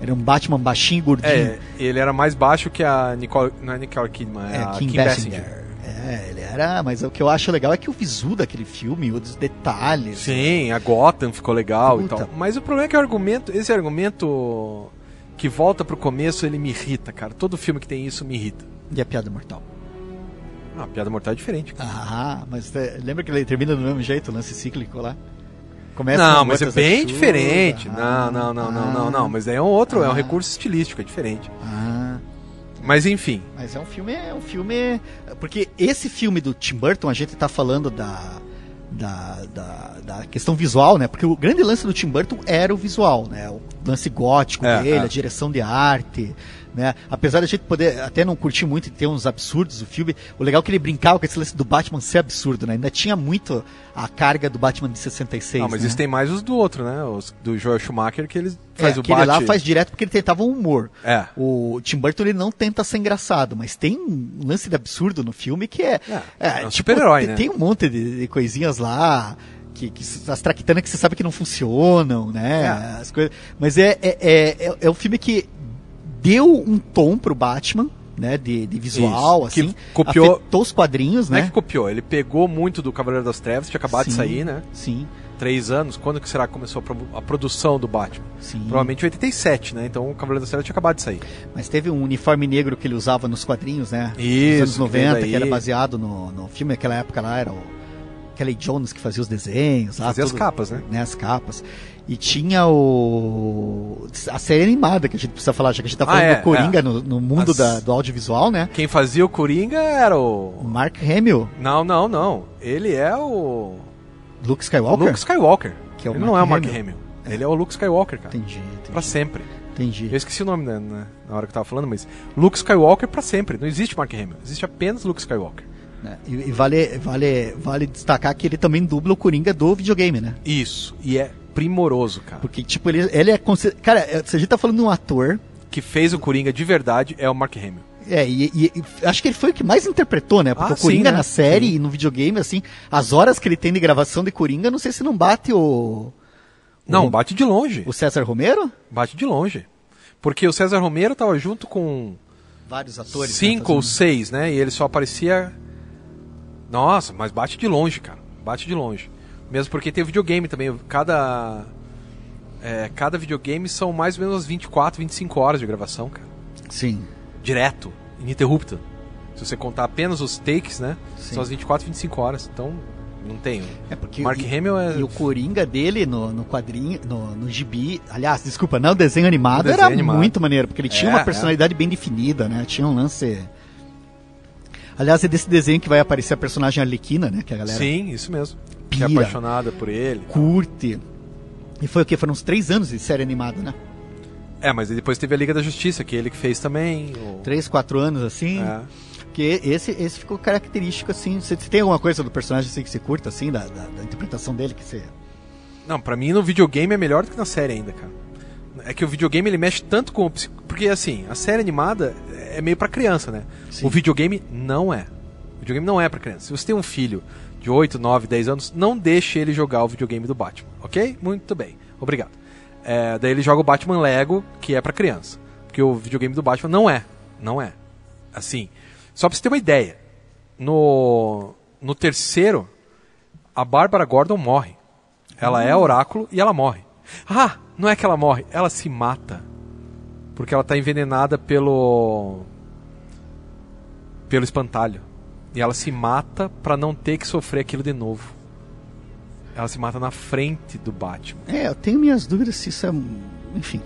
A: Era um Batman baixinho, gordinho.
B: É, ele era mais baixo que a Nicole. Não é Nicole Kidman, é,
A: É,
B: a
A: Kim
B: Kim,
A: Basinger.
B: Basinger.
A: É, ele era, mas o que eu acho legal é que o visu daquele filme, os detalhes.
B: Sim, a Gotham ficou legal
A: Puta.
B: e tal. Mas o problema é que o argumento, esse argumento que volta pro começo, ele me irrita, cara. Todo filme que tem isso me irrita.
A: E a piada mortal.
B: Ah, a piada mortal é diferente, cara.
A: Ah, mas é, lembra que ele termina do mesmo jeito, o lance cíclico lá? Começa
B: não, mas é bem diferente.
A: Ah,
B: não, não, não, não,
A: ah,
B: não, não. Mas daí é um outro, é um
A: Ah.
B: recurso estilístico, é diferente.
A: Ah,
B: Mas enfim.
A: Mas é um filme, é um filme. Porque esse filme do Tim Burton, a gente tá falando da. Da, da, da questão visual, né? Porque o grande lance do Tim Burton era o visual, né? O lance gótico
B: É,
A: dele,
B: é.
A: a direção de arte, né? Apesar da gente poder até não curtir muito e ter uns absurdos do filme, o legal é que ele brincava com esse lance do Batman ser absurdo, né? Ainda tinha muito a carga do Batman de 66.
B: Não, mas
A: né?
B: isso tem mais os do outro, né? Os do Joel Schumacher, que ele faz
A: é,
B: o
A: aquele
B: Bat...
A: lá faz direto porque ele tentava um humor.
B: É.
A: O Tim Burton ele não tenta ser engraçado, mas tem um lance de absurdo no filme que é.
B: É, é um super-herói,
A: tem,
B: né?
A: Tem um monte de, de coisinhas lá. Que, que as traquitanas que você sabe que não funcionam, né?
B: É.
A: As coisas, mas é, é, é, é, é um filme que deu um tom pro Batman, né? De, de visual,
B: Isso, que
A: assim.
B: copiou-
A: afetou os quadrinhos,
B: Não é
A: né?
B: que copiou, ele pegou muito do Cavaleiro das Trevas, tinha acabado de
A: Sim.
B: sair, né?
A: Sim,
B: Três anos. Quando que será que começou a, pro- a produção do Batman?
A: sim.
B: Provavelmente em 87, né? Então o Cavaleiro das Trevas tinha acabado de sair.
A: Mas teve um uniforme negro que ele usava nos quadrinhos, né?
B: Isso,
A: Nos anos
B: que veio
A: 90, que,
B: daí.
A: era baseado no, no filme, naquela época lá era o Kelly Jones que fazia os desenhos. lá,
B: Fazia as
A: tudo,
B: capas, né?
A: né? As capas. E tinha o. A série animada que a gente precisa falar, já que a gente tá
B: Ah,
A: falando
B: é,
A: do Coringa
B: é.
A: no, no mundo
B: As-
A: da- do audiovisual, né?
B: Quem fazia o Coringa era
A: O
B: o.
A: Mark Hamill,
B: Não, não, não. Ele é o.
A: Luke Skywalker.
B: Luke Skywalker.
A: Que é o
B: ele
A: Mark
B: não é o Mark
A: Hamill.
B: Hamill. Ele é o Luke Skywalker, cara.
A: Entendi, entendi.
B: Pra sempre.
A: entendi.
B: Eu esqueci o nome né, na, hora que eu tava falando, mas Luke Skywalker pra sempre. Não existe Mark Hamill. Existe apenas Luke Skywalker.
A: né? E, vale, vale, vale destacar que ele também dubla o Coringa do videogame, né?
B: Isso. E é primoroso, cara.
A: Porque, tipo, ele, ele é. Cara, é, se a gente tá falando de um ator.
B: Que fez o Coringa de verdade é o Mark Hamill.
A: É, e, e- e acho que ele foi o que mais interpretou, né? Porque
B: Ah,
A: o Coringa
B: sim, né?
A: na série
B: Sim.
A: e no videogame, assim, as horas que ele tem de gravação de Coringa, não sei se não bate o.
B: Não,
A: o,
B: bate de longe.
A: o César Romero?
B: Bate de longe. Porque o César Romero tava junto com
A: Vários atores.
B: cinco
A: né,
B: ou seis, né? E ele só aparecia. Nossa, mas bate de longe, cara. Bate de longe. Mesmo porque tem videogame também. Cada. é, cada videogame são mais ou menos 24, 25 horas de gravação, cara.
A: Sim.
B: Direto, ininterrupta. Se você contar apenas os takes, né?
A: Sim.
B: São as 24, 25 horas. Então, não tem.
A: É porque
B: Mark
A: e,
B: Hamill é.
A: e o Coringa dele no, no quadrinho, no, no gibi, aliás, desculpa, não, o desenho animado
B: No desenho
A: era
B: animado.
A: muito maneiro, porque ele tinha
B: É,
A: uma personalidade bem definida, né? Tinha um lance. Aliás, é desse desenho que vai aparecer a personagem Arlequina, né? Que a galera
B: Sim, isso mesmo. Que é
A: pira.
B: apaixonada por ele.
A: curte. E foi o quê? Foram uns três anos de série animada, né?
B: É, mas depois teve a Liga da Justiça, que ele que fez também. o-
A: Três, quatro anos, assim.
B: É.
A: Porque esse, esse ficou característico, assim. Você tem alguma coisa do personagem assim, que você curta, assim, da, da, da interpretação dele que você.
B: Não, pra mim no videogame é melhor do que na série ainda, cara. É que o videogame ele mexe tanto com o psi- porque assim, a série animada é meio pra criança, né?
A: Sim.
B: O videogame não é. O videogame não é pra criança. Se você tem um filho de 8, 9, 10 anos, não deixe ele jogar o videogame do Batman, OK? Muito bem. Obrigado. É, daí ele joga o Batman Lego, que é pra criança. Porque o videogame do Batman não é. Não é. Assim, só pra você ter uma ideia. No no terceiro, a Bárbara Gordon morre. Ela é oráculo e ela morre. Ah, não é que ela morre, ela se mata. Porque ela tá envenenada pelo. pelo espantalho. E ela se mata pra não ter que sofrer aquilo de novo. Ela se mata na frente do Batman.
A: É, eu tenho minhas dúvidas se isso é. Enfim.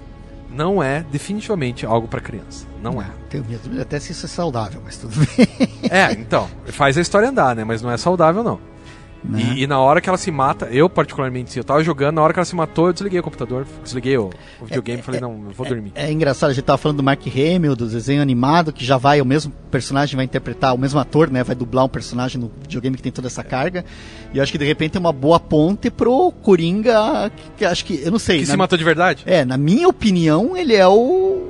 B: Não é definitivamente algo pra criança. Não é.
A: Tenho minhas dúvidas até se isso é saudável, mas tudo bem.
B: É, então, faz a história andar, né? Mas não é saudável, não.
A: Né?
B: E, e na hora que ela se mata, eu particularmente, eu tava jogando, na hora que ela se matou, eu desliguei o computador, desliguei o, o videogame e falei, não, eu vou dormir.
A: É engraçado, a gente tava falando do Mark Hamill, do desenho animado, que já vai, o mesmo personagem vai interpretar, o mesmo ator, né, vai dublar um personagem no videogame que tem toda essa carga. E eu acho que de repente é uma boa ponte pro Coringa, que, que acho que, eu não sei.
B: Que
A: na-
B: se matou de verdade?
A: É, na minha opinião, ele é o,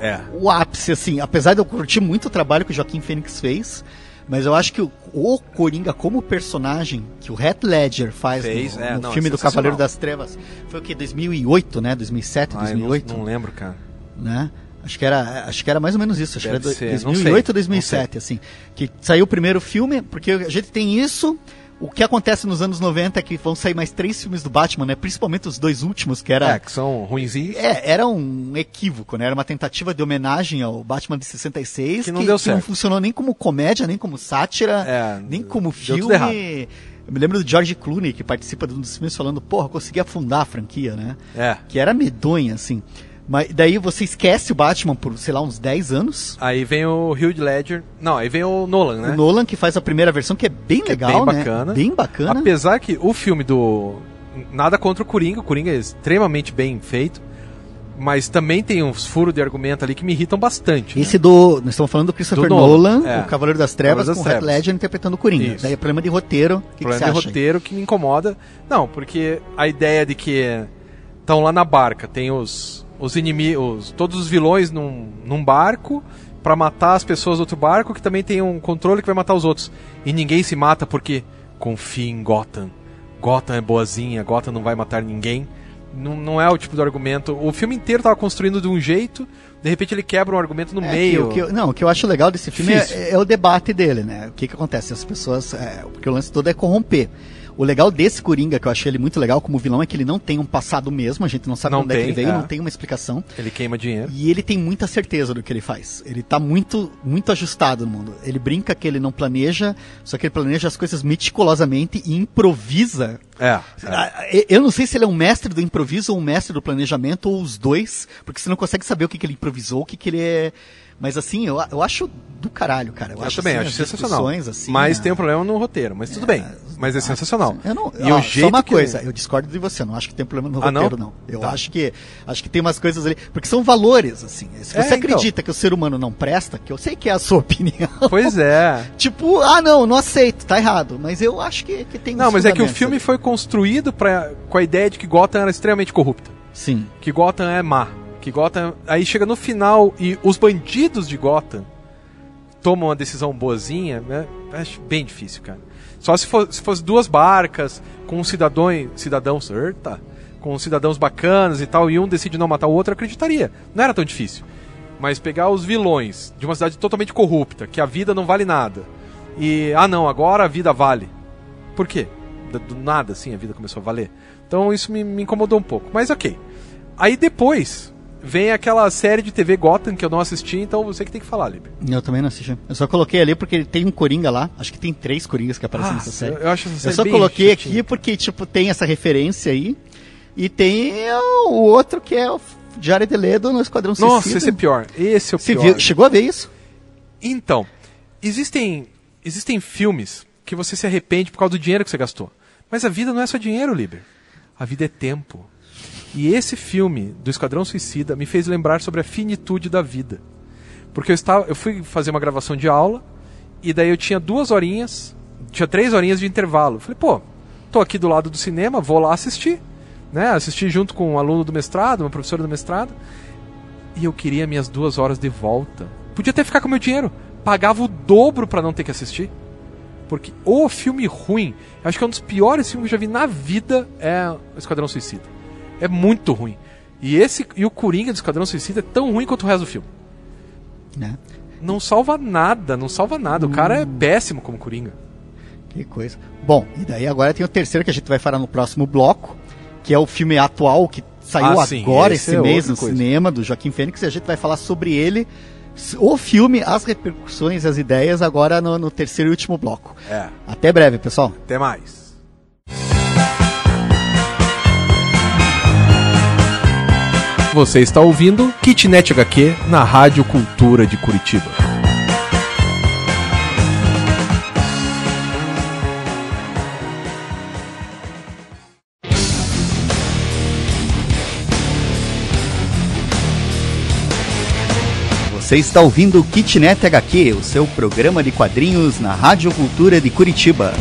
B: É.
A: o ápice, assim. Apesar de eu curtir muito o trabalho que o Joaquim Fênix fez, mas eu acho que o, o Coringa como personagem que o Heath Ledger faz
B: Fez,
A: no,
B: é,
A: no
B: não,
A: filme
B: é
A: do Cavaleiro das Trevas foi o que 2008, né? 2007,
B: Ai, não,
A: 2008,
B: não lembro, cara.
A: né? Acho que era, acho que era mais ou menos isso, acho
B: Deve
A: que era
B: ser,
A: do-
B: não
A: 2008
B: sei,
A: ou 2007, assim, que saiu o primeiro filme, porque a gente tem isso, o que acontece nos anos 90 é que vão sair mais três filmes do Batman, né? Principalmente os dois últimos, que era
B: É, que são ruinzinhos.
A: é, era um equívoco, né? Era uma tentativa de homenagem ao Batman de 66
B: Que não deu
A: que não
B: certo.
A: funcionou nem como comédia, nem como sátira,
B: É,
A: nem como filme. Eu me lembro do George Clooney, que participa de um dos filmes, falando, porra, consegui afundar a franquia, né?
B: É.
A: Que era medonha, assim. Mas daí você esquece o Batman por, sei lá, uns 10 anos.
B: Aí vem o Hugh Ledger. Não, aí vem o Nolan, né?
A: O Nolan, que faz a primeira versão, que é bem
B: Que é
A: legal,
B: bem
A: né?
B: bacana.
A: Bem bacana.
B: Apesar que o filme do. Nada contra o Coringa, o Coringa é extremamente bem feito. Mas também tem uns furos de argumento ali que me irritam bastante. né?
A: Esse do. Nós estamos falando do Christopher
B: Do Nolan,
A: Nolan,
B: é.
A: o Cavaleiro das Trevas,
B: das
A: com o Heath. Ledger interpretando o Coringa.
B: Isso.
A: Daí é problema de roteiro. Que, que
B: problema
A: você
B: de
A: acha?
B: roteiro que me incomoda. Não, porque a ideia de que estão lá na barca, tem os, os inimigos, todos os vilões num, num barco pra matar as pessoas do outro barco, que também tem um controle que vai matar os outros. E ninguém se mata porque confia em Gotham. Gotham é boazinha, Gotham não vai matar ninguém. Não, não é o tipo de argumento. O filme inteiro tava construindo de um jeito, de repente ele quebra um argumento no
A: É,
B: meio.
A: que que não, o que eu acho legal desse filme é, é o debate dele, né? O que, que acontece? As pessoas. é, porque o lance todo é corromper. O legal desse Coringa, que eu achei ele muito legal como vilão, é que ele não tem um passado mesmo, a gente não sabe
B: Não
A: onde é que ele
B: tem,
A: veio,
B: é.
A: não tem uma explicação.
B: Ele queima dinheiro.
A: E ele tem muita certeza do que ele faz. Ele tá muito, muito ajustado no mundo. Ele brinca que ele não planeja, só que ele planeja as coisas meticulosamente e improvisa.
B: É. é.
A: Ah, e- Eu não sei se ele é um mestre do improviso ou um mestre do planejamento, ou os dois, porque você não consegue saber o que, que ele improvisou, o que, que ele é. Mas assim, eu, eu acho do caralho, cara. Eu,
B: Eu
A: acho,
B: também
A: assim,
B: acho sensacional.
A: assim,
B: mas
A: a-
B: tem um problema no roteiro, mas tudo bem. Mas é sensacional.
A: Eu não,
B: e
A: ó,
B: o jeito
A: só uma coisa, eu discordo de você, eu não acho que tem problema no
B: Ah, não?
A: roteiro, não. Eu
B: Tá.
A: acho que acho que tem umas coisas ali, porque são valores, assim. Se
B: É,
A: você
B: então.
A: acredita que o ser humano não presta, que eu sei que é a sua opinião.
B: Pois é.
A: Tipo, ah não, não aceito, tá errado. Mas eu acho que, que tem
B: Não, mas é que o filme
A: ali.
B: foi construído pra, com a ideia de que Gotham era extremamente corrupta.
A: Sim.
B: Que Gotham é má. Que Gotham. Aí chega no final e os bandidos de Gotham tomam uma decisão boazinha, né? Acho bem difícil, cara. Só se fosse, se fosse duas barcas com cidadãos. Cidadãos. Eita! Com cidadãos bacanas e tal, e um decide não matar o outro, eu acreditaria. Não era tão difícil. Mas pegar os vilões de uma cidade totalmente corrupta, que a vida não vale nada. E. Ah não, agora a vida vale. Por quê? Do nada, assim, a vida começou a valer. Então isso me, me incomodou um pouco. Mas ok. Aí depois vem aquela série de TV Gotham que eu não assisti, então você que tem que falar, Liber.
A: Eu também não assisti. Eu só coloquei ali porque tem um Coringa lá. Acho que tem três Coringas que aparecem nessa série.
B: eu, acho essa
A: Eu só coloquei aqui porque, tipo, tem essa referência aí. E tem o outro que é o Jared Ledo no Esquadrão
B: Nossa,
A: Suicida.
B: esse é pior. Esse é o
A: Você
B: pior.
A: viu, chegou a ver isso?
B: Então, existem, existem filmes que você se arrepende por causa do dinheiro que você gastou. Mas a vida não é só dinheiro, Liber. A vida é tempo. E esse filme do Esquadrão Suicida me fez lembrar sobre a finitude da vida. Porque eu estava, eu fui fazer uma gravação de aula e daí eu tinha duas horinhas, tinha três horinhas de intervalo. Falei, pô, tô aqui do lado do cinema, vou lá assistir, né? Assisti junto com um aluno do mestrado, uma professora do mestrado. E eu queria minhas duas horas de volta. Podia até ficar com meu dinheiro. Pagava o dobro pra não ter que assistir. Porque o filme ruim, acho que é um dos piores filmes que eu já vi na vida é Esquadrão Suicida. É muito ruim. E esse e o Coringa do Esquadrão Suicida é tão ruim quanto o resto do filme.
A: Né?
B: Não salva nada, não salva nada. O cara é
A: Hum.
B: péssimo como Coringa.
A: Que coisa. Bom, e daí agora tem o terceiro que a gente vai falar no próximo bloco, que é o filme atual que saiu
B: Ah, sim,
A: agora
B: esse
A: esse
B: é
A: mês no
B: coisa.
A: cinema do Joaquim Fênix e a gente vai falar sobre ele, o filme, as repercussões, as ideias agora no, no terceiro e último bloco.
B: É.
A: Até breve, pessoal.
B: Até mais. Você está ouvindo Kitnet HQ na Rádio Cultura de Curitiba.
A: Você está ouvindo Kitnet HQ, o seu programa de quadrinhos na Rádio Cultura de Curitiba.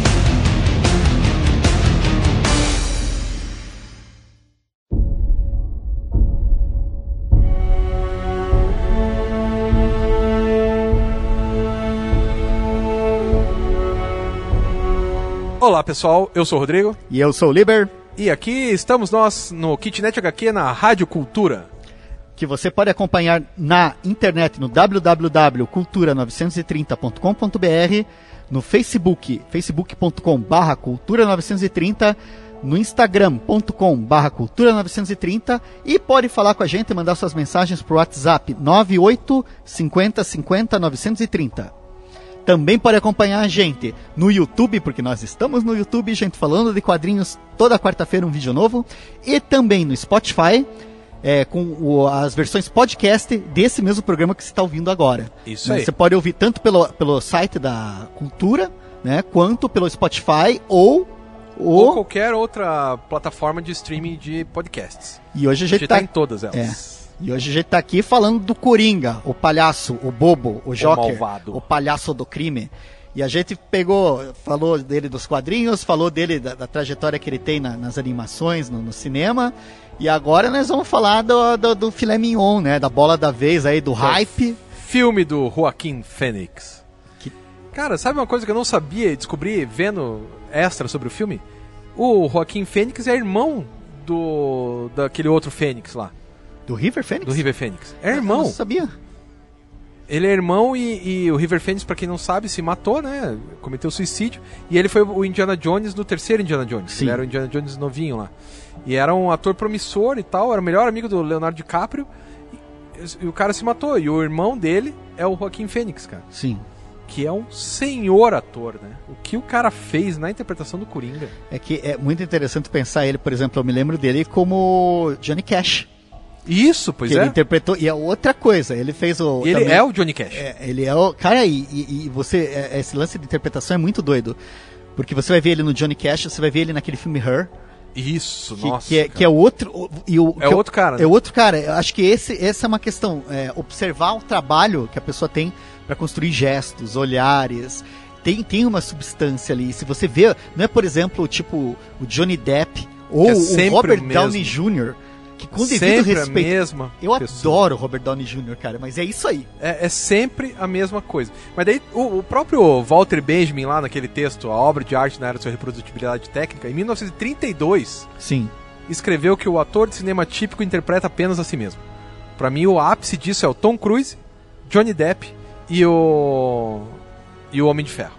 B: Olá pessoal, eu sou o Rodrigo
A: E eu sou o Liber,
B: e aqui estamos nós no Kitnet HQ na Rádio Cultura.
A: que você pode acompanhar na internet no www.cultura930.com.br, no Facebook, facebook.com/barra cultura930, no instagram.com/barra cultura930 e pode falar com a gente e mandar suas mensagens pro WhatsApp 98 50 50 930. Também pode acompanhar a gente no YouTube, porque nós estamos no YouTube, gente, falando de quadrinhos toda quarta-feira um vídeo novo, e também no Spotify, é, com o- as versões podcast desse mesmo programa que você está ouvindo agora.
B: Isso
A: Né,
B: aí.
A: Você pode ouvir tanto pelo, pelo site da Cultura, né, quanto pelo Spotify ou
B: Ou
A: o
B: qualquer outra plataforma de streaming de podcasts.
A: e hoje a gente
B: gente
A: tá
B: em todas elas.
A: E hoje a gente tá aqui falando do Coringa, o palhaço, o bobo, o Joker,
B: malvado.
A: o palhaço do crime. E a gente pegou, falou dele dos quadrinhos, falou dele da, da trajetória que ele tem na- nas animações, no, no cinema. E agora nós vamos falar do, do, do filé mignon, né? Da bola da vez aí, do hype.
B: Filme do Joaquim Fênix.
A: Que-
B: Cara, sabe uma coisa que eu não sabia e descobri vendo extra sobre o filme? O Joaquim Fênix é irmão do daquele outro Fênix lá,
A: Do River Phoenix?
B: do River Fênix. É
A: Eu
B: irmão.
A: não sabia.
B: Ele é irmão e, e o River Phoenix, pra quem não sabe, se matou, né? Cometeu suicídio. E ele foi o Indiana Jones no terceiro Indiana Jones.
A: Sim.
B: Ele era o Indiana Jones novinho lá. E era um ator promissor e tal, era o melhor amigo do Leonardo DiCaprio. E, e o cara se matou. E o irmão dele é o Joaquim Phoenix, cara.
A: Sim.
B: Que é um senhor ator, né? O que o cara fez na interpretação do Coringa.
A: É que é muito interessante pensar ele, por exemplo, eu me lembro dele como Johnny Cash.
B: Isso, pois
A: que
B: é.
A: ele interpretou. E é outra coisa, ele fez o.
B: Ele
A: também-
B: é o Johnny Cash.
A: É, ele é o. Cara, e, e- e você. é- Esse lance de interpretação é muito doido. Porque você vai ver ele no Johnny Cash, você vai ver ele naquele filme Her,
B: Isso,
A: que,
B: nossa.
A: que é,
B: cara.
A: que é outro. E o,
B: É
A: que
B: outro cara, né?
A: É outro cara. Eu acho que esse, essa é uma questão. é, observar o trabalho que a pessoa tem para construir gestos, olhares. Tem, tem uma substância ali. Se você vê, não é, por exemplo, tipo o Johnny Depp ou
B: Que é
A: o Robert
B: o.
A: Downey Jr., que com devido
B: sempre
A: respeito.
B: a mesma
A: Eu
B: pessoa.
A: adoro o Robert Downey Jr., cara, mas é isso aí.
B: É, é sempre a mesma coisa. Mas daí o, o próprio Walter Benjamin lá naquele texto, a obra de arte na era da sua reprodutibilidade técnica, em 1932,
A: Sim.
B: escreveu que o ator de cinema típico interpreta apenas a si mesmo. Pra mim o ápice disso é o Tom Cruise, Johnny Depp e o e o Homem de Ferro,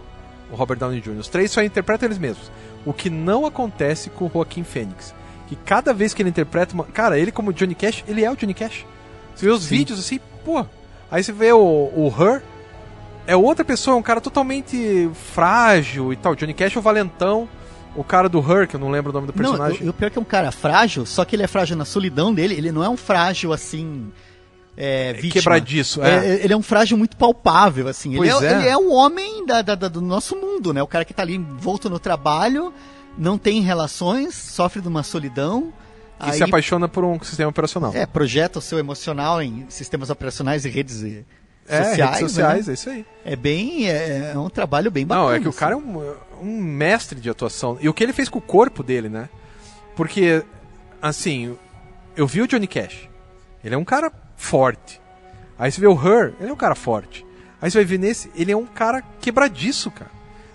B: o Robert Downey Jr. Os três só interpretam eles mesmos. O que não acontece com o Joaquim Fênix, que cada vez que ele interpreta uma, cara, ele como Johnny Cash, ele é o Johnny Cash. Você vê os
A: Sim.
B: vídeos assim, pô, aí você vê o, o Her é outra pessoa, é um cara totalmente frágil e tal. Johnny Cash é o valentão, o cara do Her, que eu não lembro o nome do personagem.
A: Não, o, o pior é que é um cara frágil, só que ele é frágil na solidão dele, ele não é um frágil assim. É, vítima.
B: quebradiço,
A: É,
B: é.
A: Ele é um frágil muito palpável, assim. Ele
B: Pois
A: é,
B: é.
A: ele é um homem da, da- da- do nosso mundo, né? O cara que tá ali envolto no trabalho, não tem relações, sofre de uma solidão.
B: E se apaixona por um sistema operacional.
A: é, projeta o seu emocional em sistemas operacionais e redes eh,
B: É,
A: sociais.
B: redes sociais,
A: né?
B: é isso aí.
A: É bem. É, é um trabalho bem bacana.
B: Não, é que o
A: assim.
B: cara é um, um mestre de atuação. E o que ele fez com o corpo dele, né? Porque, assim, eu vi o Johnny Cash. Ele é um cara forte. Aí você vê o Her, ele é um cara forte. Aí você vai ver nesse, ele é um cara quebradiço, cara.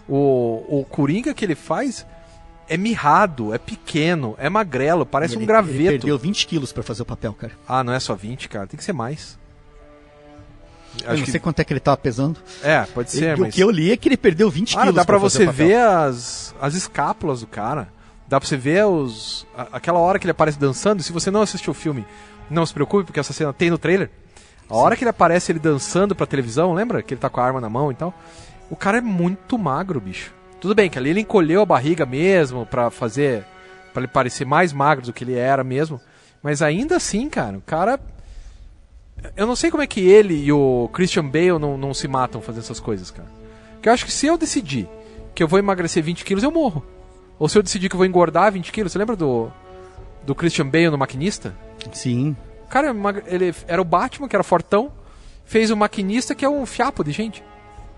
B: O, o Coringa que ele faz é mirrado, é pequeno, é magrelo, parece
A: Ele-
B: um graveto.
A: Ele perdeu 20 quilos pra fazer o papel, cara.
B: Ah, não é só 20, cara, tem que ser mais.
A: eu não sei quanto é que ele tava pesando.
B: É, pode ser,
A: Ele-
B: mas...
A: O que eu li é que ele perdeu 20
B: Cara,
A: quilos.
B: dá pra
A: fazer
B: você ver as, as escápulas do cara. Dá pra você ver os. aquela hora que ele aparece dançando. Se você não assistiu o filme, não se preocupe, porque essa cena tem no trailer. A hora que ele aparece ele dançando pra televisão, lembra? Que ele tá com a arma na mão e tal. O cara é muito magro, bicho. Tudo bem que ali ele encolheu a barriga mesmo pra fazer. pra ele parecer mais magro do que ele era mesmo. Mas ainda assim, cara, o cara. Eu não sei como é que ele e o Christian Bale não, não se matam fazendo essas coisas, cara. Porque eu acho que se eu decidir que eu vou emagrecer 20 quilos, eu morro. Ou se eu decidir que eu vou engordar 20 quilos, você lembra do, do Christian Bale no Maquinista?
A: Sim.
B: Cara, ele era o Batman, que era fortão, fez o Maquinista, que é um fiapo de gente.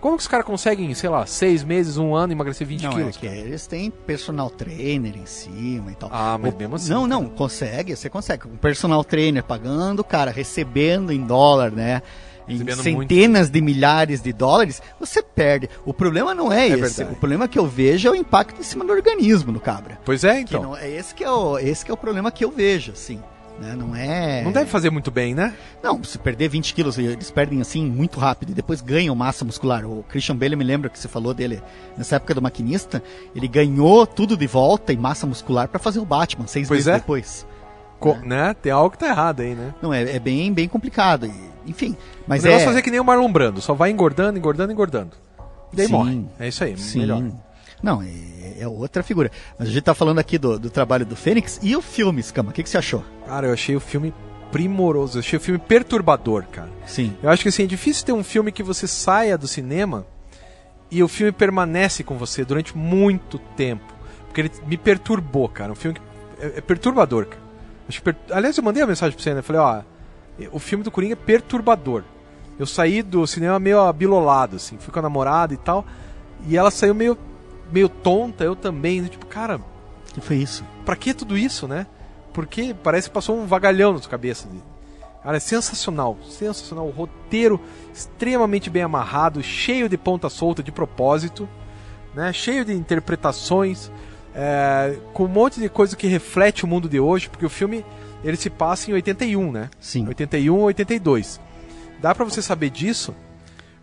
B: Como que os caras conseguem, sei lá, seis meses, um ano, emagrecer 20
A: Não, é
B: quilos?
A: que eles têm personal trainer em cima e tal.
B: Ah, mas
A: O-
B: mesmo assim,
A: Não, não, consegue, você consegue. Um personal trainer pagando, cara, recebendo em dólar, né? Em centenas de milhares de dólares, você perde. O problema não é, esse.
B: verdade.
A: O problema que eu vejo é o impacto em cima do organismo do cabra.
B: Pois é,
A: Que
B: então.
A: não, é esse que é o, esse que é o problema que eu vejo, assim. Né? Não é.
B: Não deve fazer muito bem, né?
A: Não, se perder 20 quilos, eles perdem assim muito rápido e depois ganham massa muscular. O Christian Bale, me lembra que você falou dele nessa época do maquinista, ele ganhou tudo de volta e massa muscular pra fazer o Batman, seis
B: Pois
A: meses
B: é.
A: depois.
B: Co- né? Tem algo que tá errado aí, né?
A: Não, é, é bem, bem complicado. enfim, mas
B: o negócio
A: é.
B: é fazer que nem o Marlon Brando, só vai engordando, engordando, engordando. E daí
A: Sim.
B: morre. É isso aí,
A: Sim.
B: melhor.
A: Não, é, é outra figura. Mas a gente tá falando aqui do, do trabalho do Fênix e o filme, Scama, o que, que você achou?
B: Cara, eu achei o filme primoroso, eu achei o filme perturbador, cara.
A: Sim.
B: Eu acho que assim, é difícil ter um filme que você saia do cinema e o filme permanece com você durante muito tempo. Porque ele me perturbou, cara. Um filme que é, é perturbador, cara. Per- Aliás, eu mandei uma mensagem pra você, né? Eu falei, ó, o filme do Coringa é perturbador. Eu saí do cinema meio abilolado, assim, fui com a namorada e tal, e ela saiu meio, meio tonta, eu também, né? tipo, cara,
A: que foi isso?
B: pra que tudo isso, né? Porque parece que passou um vagalhão na sua cabeça. Cara, é sensacional, sensacional. O roteiro extremamente bem amarrado, cheio de ponta solta de propósito, né? Cheio de interpretações, é, com um monte de coisa que reflete o mundo de hoje, porque o filme ele se passa em 81, né?
A: Sim.
B: 81 ou 82. Dá pra você saber disso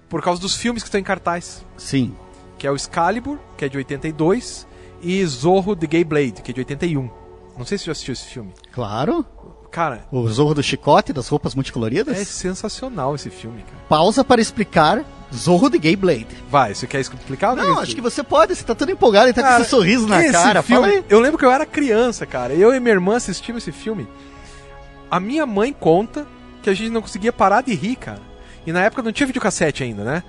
B: por causa dos filmes que estão em cartaz.
A: Sim.
B: Que é o Excalibur, que é de 82, e Zorro The Gay Blade, que é de 81. Não sei se você já assistiu esse filme.
A: Claro.
B: Cara,
A: O Zorro do Chicote, das roupas multicoloridas.
B: é sensacional esse filme, cara.
A: Pausa para explicar Zorro de Gay Blade.
B: Vai, você quer explicar?
A: Não, acho que você pode, você tá todo empolgado e tá com
B: Cara,
A: esse sorriso na
B: esse
A: cara.
B: filme, eu lembro que eu era criança, cara. Eu e minha irmã assistimos esse filme. A minha mãe conta que a gente não conseguia parar de rir, cara. E na época não tinha videocassete ainda, né?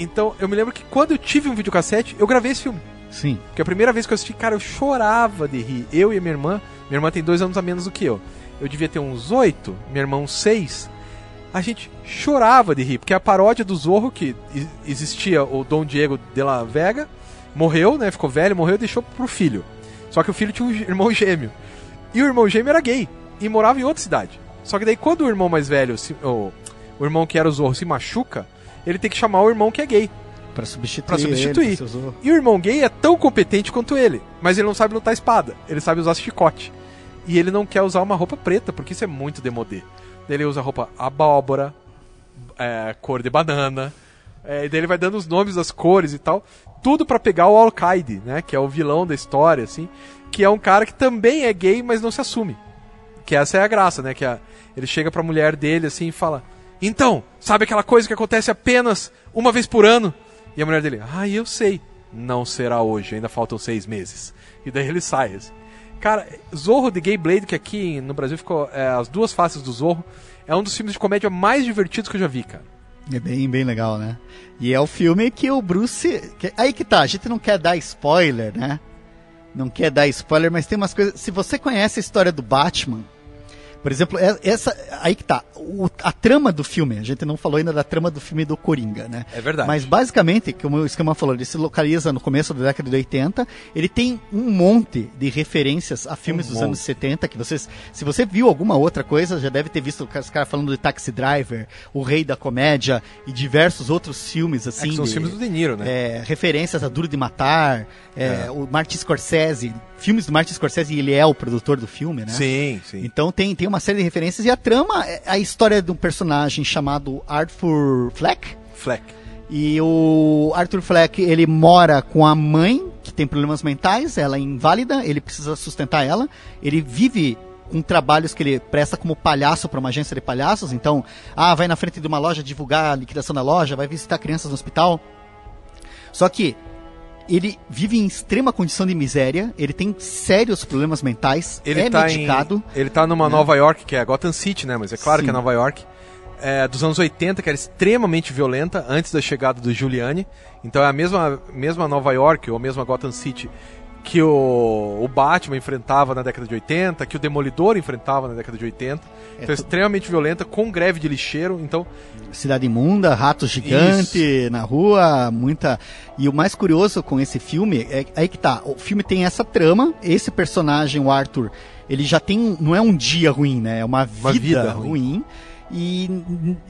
B: Então eu me lembro que quando eu tive um videocassete, eu gravei esse filme.
A: Sim.
B: Porque a primeira vez que eu assisti, cara, eu chorava de rir. Eu e a minha irmã, minha irmã tem dois anos a menos do que eu. Eu devia ter uns oito, minha irmã uns seis. A gente chorava de rir, porque a paródia do Zorro, que existia o Dom Diego de la Vega, morreu, né? Ficou velho, morreu e deixou pro filho. Só que o filho tinha um irmão gêmeo. E o irmão gêmeo era gay e morava em outra cidade. Só que daí quando o irmão mais velho, se- o, o irmão que era o Zorro, se machuca, ele tem que chamar o irmão que é gay.
A: Pra substituir.
B: Pra substituir.
A: ele, pra.
B: E o irmão gay é tão competente quanto ele, mas ele não sabe lutar espada, ele sabe usar chicote. E ele não quer usar uma roupa preta, porque isso é muito demodê. Daí Ele usa roupa abóbora, é, cor de banana, é, e daí ele vai dando os nomes das cores e tal, tudo pra pegar o Al-Qaeda, né, que é o vilão da história, assim, que é um cara que também é gay, mas não se assume. Que essa é a graça, né, que a- ele chega pra mulher dele, assim, e fala, então, sabe aquela coisa que acontece apenas uma vez por ano? E a mulher dele, ah, eu sei. Não será hoje, ainda faltam seis meses. E daí ele sai, assim. Cara, Zorro de Gay Blade, que aqui no Brasil ficou é, as duas faces do Zorro, é um dos filmes de comédia mais divertidos que eu já vi, cara.
A: É bem, bem legal, né? E é o filme que o Bruce. aí que tá, a gente não quer dar spoiler, né? Não quer dar spoiler, mas tem umas coisas. Se você conhece a história do Batman, por exemplo, é- essa. Aí que tá. o- a trama do filme, a gente não falou ainda da trama do filme do Coringa, né?
B: É verdade.
A: Mas basicamente, como o esquema falou, ele se localiza no começo da década de 80. Ele tem um monte de referências a filmes
B: Um
A: dos
B: monte.
A: anos 70 que vocês, se você viu alguma outra coisa, já deve ter visto os caras falando de Taxi Driver, O Rei da Comédia e diversos outros filmes
B: É
A: assim.
B: que são os
A: de-
B: filmes do De Niro, né?
A: é, referências a Duro de Matar, é, o Martin Scorsese, filmes do Martin Scorsese e ele é o produtor do filme, né?
B: Sim, sim.
A: Então tem, tem uma série de referências e a trama é a história de um personagem chamado Arthur Fleck.
B: Fleck.
A: E o Arthur Fleck, ele mora com a mãe, que tem problemas mentais, ela é inválida, ele precisa sustentar ela. Ele vive com trabalhos que ele presta como palhaço para uma agência de palhaços. Então, ah, vai na frente de uma loja divulgar a liquidação da loja, vai visitar crianças no hospital. Só que ele vive em extrema condição de miséria, ele tem sérios problemas mentais,
B: Ele
A: é
B: tá
A: medicado.
B: Em, ele tá numa
A: né?
B: Nova York, que é Gotham City, né? Mas é claro
A: Sim.
B: que é Nova York. É, dos anos 80, que era extremamente violenta, antes da chegada do Giuliani. Então é a mesma, mesma Nova York, ou a mesma Gotham City, que o, o Batman enfrentava na década de 80, que o Demolidor enfrentava na década de 80. Então é
A: tu-
B: extremamente violenta, com greve de lixeiro. Então,
A: Cidade imunda, rato gigante na rua, muita. E o mais curioso com esse filme é aí que tá. O filme tem essa trama, esse personagem, o Arthur, ele já tem. Não é um dia ruim, né? É uma vida,
B: Uma vida
A: ruim.
B: ruim.
A: E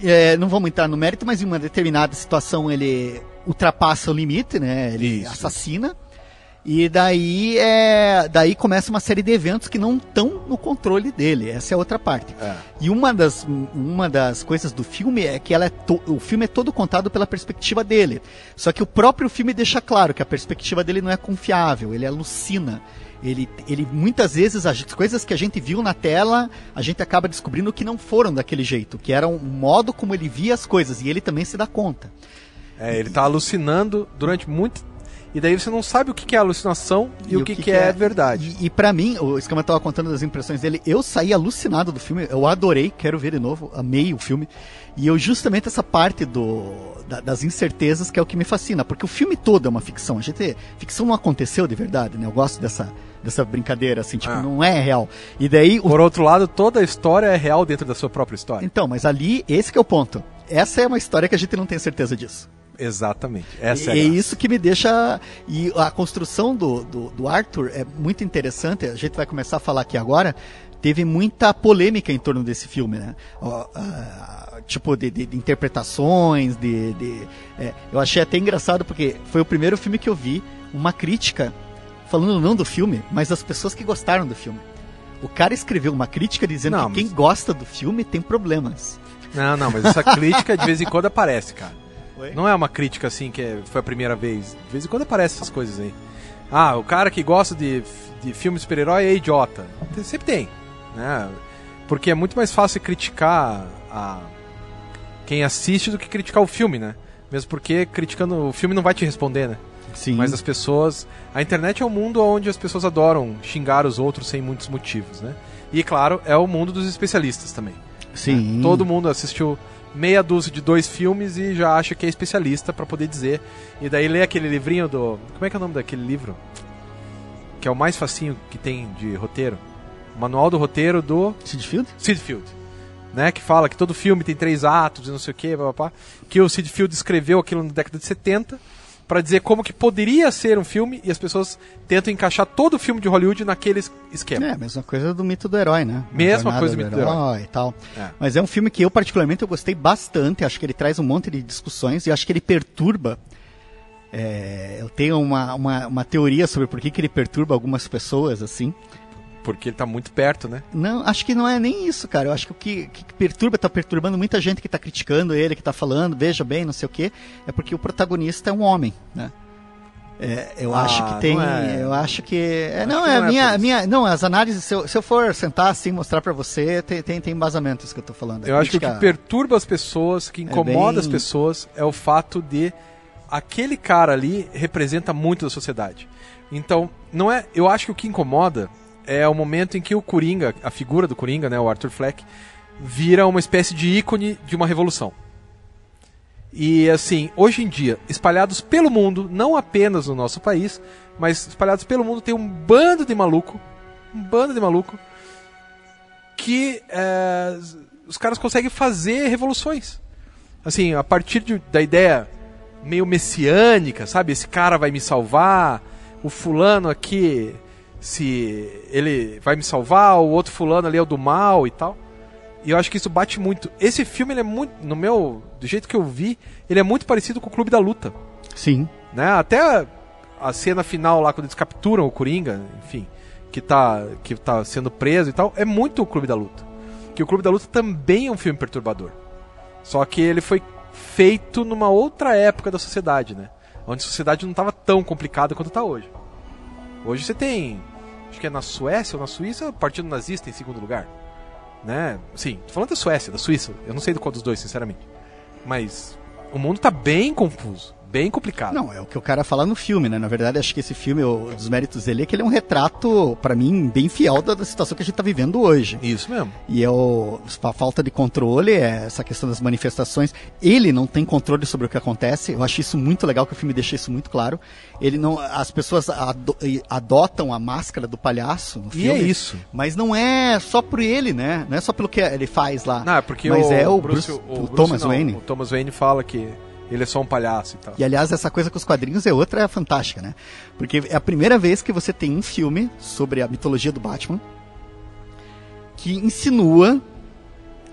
A: é, não vamos entrar no mérito, mas em uma determinada situação ele ultrapassa o limite, né? Ele
B: Isso.
A: assassina. E daí é, daí começa uma série de eventos que não estão no controle dele. Essa é a outra parte.
B: é,
A: E uma das, uma das coisas do filme é que ela é to- o filme é todo contado pela perspectiva dele. Só que o próprio filme deixa claro que a perspectiva dele não é confiável, ele alucina. Ele, ele muitas vezes as coisas que a gente viu na tela, a gente acaba descobrindo que não foram daquele jeito, que era um modo como ele via as coisas e ele também se dá conta.
B: é, ele tá alucinando durante muito. E daí você não sabe o que que é alucinação e, o que, que, é, verdade.
A: E, e para mim, o Escama tava contando das impressões dele, eu saí alucinado do filme, eu adorei, quero ver de novo, amei o filme. E eu justamente essa parte do da- das incertezas que é o que me fascina, porque o filme todo é uma ficção. A gente ficção não aconteceu de verdade, né? Eu gosto dessa dessa brincadeira assim, tipo,
B: Ah.
A: não é real. E daí o
B: Por outro lado, toda a história é real dentro da sua própria história.
A: Então, mas ali esse que é o ponto. Essa é uma história que a gente não tem certeza disso.
B: Exatamente. Essa
A: é
B: é, graça.
A: isso que me deixa. E a construção do, do, do Arthur é muito interessante. A gente vai começar a falar aqui agora. Teve muita polêmica em torno desse filme, né? Ah, tipo, de, de- de interpretações, de. de- é, eu achei até engraçado porque foi o primeiro filme que eu vi uma crítica falando não do filme, mas das pessoas que gostaram do filme. O cara escreveu uma crítica dizendo
B: Não,
A: que quem
B: mas-
A: gosta do filme tem problemas.
B: Não, não, mas essa crítica de vez em quando aparece, cara.
A: Oi?
B: Não é uma crítica assim que é- foi a primeira vez. De vez em quando aparecem essas coisas aí. Ah, o cara que gosta de, de filme de super-herói é idiota. Tem- Sempre tem. Né? Porque é muito mais fácil criticar a quem assiste do que criticar o filme, né? Mesmo porque criticando o filme não vai te responder, né?
A: Sim.
B: Mas as pessoas. A internet é um mundo onde as pessoas adoram xingar os outros sem muitos motivos, né? E claro, é o mundo dos especialistas também.
A: Sim.
B: né? Todo mundo assistiu meia dúzia de dois filmes e já acha que é especialista pra poder dizer. E daí lê aquele livrinho do. Como é que é o nome daquele livro? Que é o mais facinho que tem de roteiro. Manual do roteiro do
A: Sid Field?
B: Sid Field. Né, que fala que todo filme tem três atos e não sei o que, que o Sid Field escreveu aquilo na década de 70 pra dizer como que poderia ser um filme e as pessoas tentam encaixar todo o filme de Hollywood naquele es- esquema.
A: É, mesma coisa do mito do herói, né?
B: Mesma coisa do mito do herói.
A: e tal.
B: É.
A: Mas é um filme que eu, particularmente, eu gostei bastante. Acho que ele traz um monte de discussões e acho que ele perturba. é, eu tenho uma, uma, uma teoria sobre por que, que ele perturba algumas pessoas, assim.
B: Porque ele tá muito perto, né?
A: Não, acho que não é nem isso, cara. Eu acho que o que, que perturba, tá perturbando muita gente que tá criticando ele, que tá falando, veja bem, não sei o quê, é porque o protagonista é um homem, né? É, eu
B: Ah,
A: acho que tem.
B: é.
A: Eu acho que. É,
B: Acho
A: não,
B: que
A: é
B: não é
A: minha, minha. Não, as análises, se eu, se eu for sentar assim mostrar pra você, tem, tem, tem embasamento isso que eu tô falando.
B: Eu acho que o que perturba as pessoas, que incomoda
A: bem-
B: as pessoas, é o fato de aquele cara ali representa muito da sociedade. Então, não é. Eu acho que o que incomoda é o momento em que o Coringa, a figura do Coringa, né, o Arthur Fleck, vira uma espécie de ícone de uma revolução. E assim, hoje em dia, espalhados pelo mundo, não apenas no nosso país, mas espalhados pelo mundo, tem um bando de maluco, um bando de maluco, que é, os caras conseguem fazer revoluções. Assim, a partir de- da ideia meio messiânica, sabe? Esse cara vai me salvar, o fulano aqui, se ele vai me salvar, o outro fulano ali é o do mal e tal. E eu acho que isso bate muito. Esse filme, ele é muito, no meu, do jeito que eu vi, ele é muito parecido com o Clube da Luta
A: Sim.
B: né? Até a cena final lá quando eles capturam o Coringa, enfim, que tá que tá sendo preso e tal, é muito o Clube da Luta. Que o Clube da Luta também é um filme perturbador. Só que ele foi feito numa outra época da sociedade, né? Onde a sociedade não estava tão complicada quanto está hoje. Hoje você tem, acho que é na Suécia ou na Suíça, o Partido Nazista em segundo lugar, né? Sim, falando da Suécia, da Suíça. Eu não sei do qual dos dois, sinceramente. Mas o mundo tá bem confuso, bem complicado.
A: Não, é o que o cara fala no filme, né? Na verdade, acho que esse filme, o, dos méritos dele, é que ele é um retrato, pra mim, bem fiel da, da situação que a gente tá vivendo hoje.
B: Isso mesmo.
A: E é o, a falta de controle, é essa questão das manifestações. Ele não tem controle sobre o que acontece. Eu acho isso muito legal que o filme deixa isso muito claro. Ele não, as pessoas ado- adotam a máscara do palhaço no
B: E
A: filme.
B: é isso.
A: Mas não é só por ele, né? Não é só pelo que ele faz lá.
B: Não, é porque
A: Mas
B: o,
A: é o
B: Bruce,
A: Bruce-
B: o
A: o
B: Bruce
A: Thomas
B: não,
A: Wayne.
B: O Thomas Wayne fala que ele é só um palhaço e tal.
A: E aliás, essa coisa com os quadrinhos é outra fantástica, né? Porque é a primeira vez que você tem um filme sobre a mitologia do Batman que insinua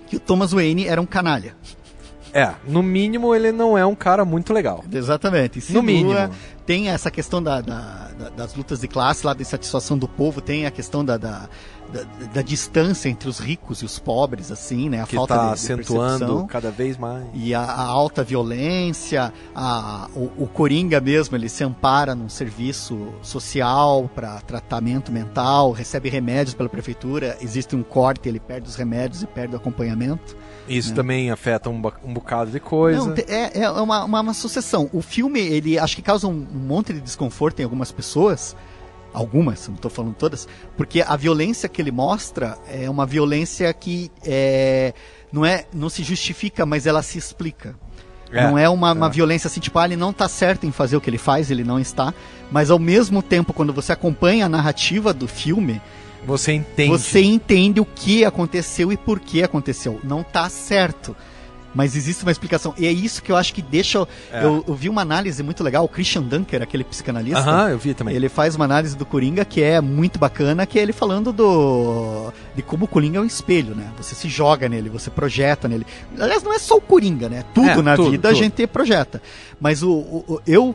A: que o Thomas Wayne era um canalha.
B: É, no mínimo ele não é um cara muito legal.
A: Exatamente. Insinua,
B: No mínimo.
A: Tem essa questão da, da- da- das lutas de classe, lá da insatisfação do povo, tem a questão da, da, da- da distância entre os ricos e os pobres, assim, né? A
B: Que
A: falta
B: tá
A: de, de
B: acentuando
A: percepção.
B: cada vez mais.
A: E a, a alta violência, a, o, o Coringa mesmo, ele se ampara num serviço social para tratamento mental, recebe remédios pela prefeitura, existe um corte, ele perde os remédios e perde o acompanhamento.
B: Isso também afeta um, um bocado de coisa.
A: Não, é, é uma, uma, uma sucessão. O filme, ele acho que causa um, um monte de desconforto em algumas pessoas, algumas, não estou falando todas, porque a violência que ele mostra é uma violência que é, não, é, não se justifica, mas ela se explica.
B: É,
A: não é uma, uma
B: é.
A: violência assim, tipo, ah, ele não está certo em fazer o que ele faz, ele não está. Mas ao mesmo tempo, quando você acompanha a narrativa do filme,
B: Você entende.
A: você entende o que aconteceu e por que aconteceu. Não tá certo. Mas existe uma explicação. E é isso que eu acho que deixa.
B: É.
A: Eu, eu vi uma análise muito legal. O Christian Dunker, aquele psicanalista.
B: Aham, eu vi também.
A: Ele faz uma análise do Coringa que é muito bacana, que é ele falando do de como o Coringa é um espelho, né? Você se joga nele, você projeta nele. Aliás, não é só o Coringa, né? Tudo
B: É,
A: na
B: tudo,
A: vida a
B: tudo.
A: gente projeta. Mas o, o- eu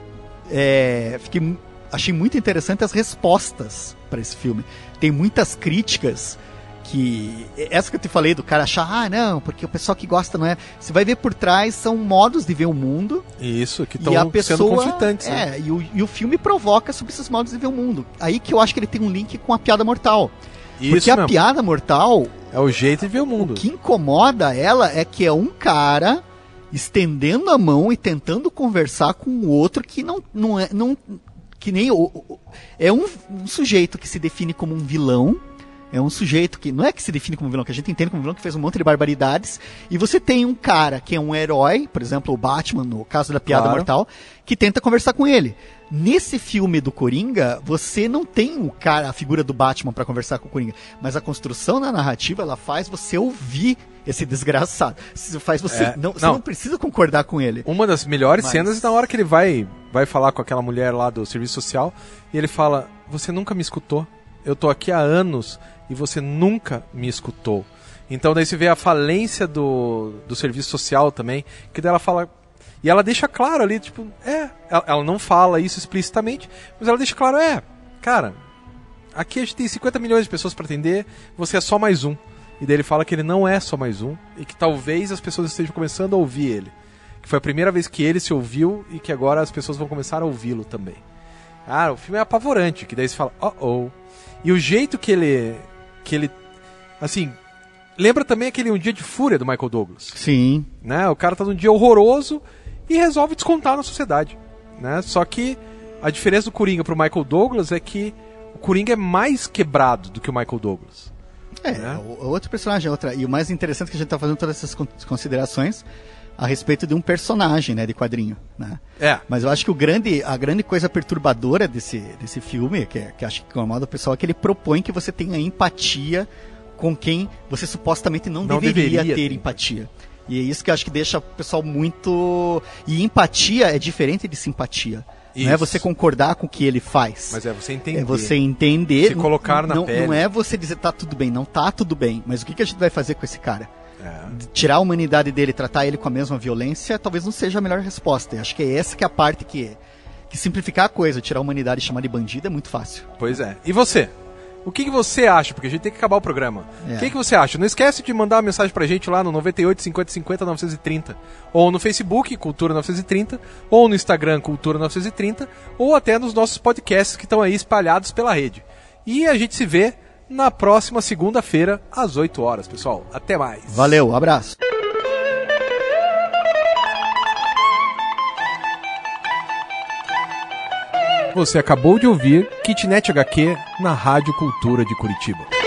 A: é, fiquei, achei muito interessante as respostas para esse filme. Tem muitas críticas que essa que eu te falei do cara achar, ah, não, porque o pessoal que gosta não é. Você vai ver por trás são modos de ver o mundo.
B: Isso, que
A: a
B: estão sendo conflitantes. né?
A: É, e, o, e o filme provoca sobre esses modos de ver o mundo. Aí que eu acho que ele tem um link com a piada mortal.
B: Isso
A: porque a
B: mesmo.
A: piada mortal,
B: É o jeito de ver o
A: o
B: mundo.
A: que incomoda ela é que é um cara estendendo a mão e tentando conversar com o outro que não, não é. Não, que nem. O, o- é um, um sujeito que se define como um vilão. É um sujeito que não é que se define como vilão, que a gente entende como vilão que fez um monte de barbaridades. E você tem um cara que é um herói, por exemplo, o Batman, no caso da piada
B: Claro.
A: mortal, que tenta conversar com ele. Nesse filme do Coringa, você não tem o cara, a figura do Batman pra conversar com o Coringa, mas a construção da narrativa ela faz você ouvir esse desgraçado. Faz você
B: É,
A: não, você
B: não.
A: não precisa concordar com ele.
B: Uma das melhores
A: Mas-
B: cenas é na hora que ele vai, vai falar com aquela mulher lá do serviço social e ele fala: Você nunca me escutou. Eu tô aqui há anos e você nunca me escutou. Então daí você vê a falência do, do serviço social também, que daí ela fala. E ela deixa claro ali, tipo, é, ela, ela não fala isso explicitamente, mas ela deixa claro, é, cara, aqui a gente tem 50 milhões de pessoas para atender, você é só mais um. E daí ele fala que ele não é só mais um e que talvez as pessoas estejam começando a ouvir ele. Que foi a primeira vez que ele se ouviu e que agora as pessoas vão começar a ouvi-lo também. Ah, o filme é apavorante, que daí você fala, oh oh. E o jeito que ele. que ele. Assim. Lembra também aquele Um Dia de Fúria do Michael Douglas.
A: Sim.
B: Né? O cara tá num dia horroroso e resolve descontar na sociedade. Né? Só que a diferença do Coringa pro Michael Douglas é que o Coringa é mais quebrado do que o Michael Douglas.
A: É,
B: Né?
A: o- outro personagem, outra. E o mais interessante é que a gente tá fazendo todas essas con- considerações a respeito de um personagem, né, de quadrinho, né?
B: É.
A: Mas eu acho que o grande, a grande coisa perturbadora desse, desse filme, que, é- que acho que incomoda o pessoal, é que ele propõe que você tenha empatia com quem você supostamente não,
B: Não
A: deveria,
B: deveria
A: ter
B: ter.
A: empatia. E é isso que eu acho que deixa o pessoal muito. E empatia é diferente de simpatia. Não é
B: Isso.
A: você concordar com o que ele faz.
B: Mas é você entender.
A: É você entender.
B: Se colocar na
A: não,
B: pele.
A: Não é você dizer tá tudo bem, não tá tudo bem. Mas o que, que a gente vai fazer com esse cara?
B: É.
A: Tirar a humanidade dele, tratar ele com a mesma violência, talvez não seja a melhor resposta. Eu acho que é essa que é a parte que, que simplificar a coisa, tirar a humanidade e chamar de bandido é muito fácil.
B: Pois é. E você? O que, que você acha? Porque a gente tem que acabar o programa.
A: É.
B: O que, que você acha? Não esquece de mandar uma mensagem pra gente lá no 98 50 50 930. Ou no Facebook, Cultura 930. Ou no Instagram, Cultura 930. Ou até nos nossos podcasts que estão aí espalhados pela rede. E a gente se vê na próxima segunda-feira, às 8 horas, pessoal. Até mais.
A: Valeu, abraço.
B: Você acabou de ouvir Kitnet HQ na Rádio Cultura de Curitiba.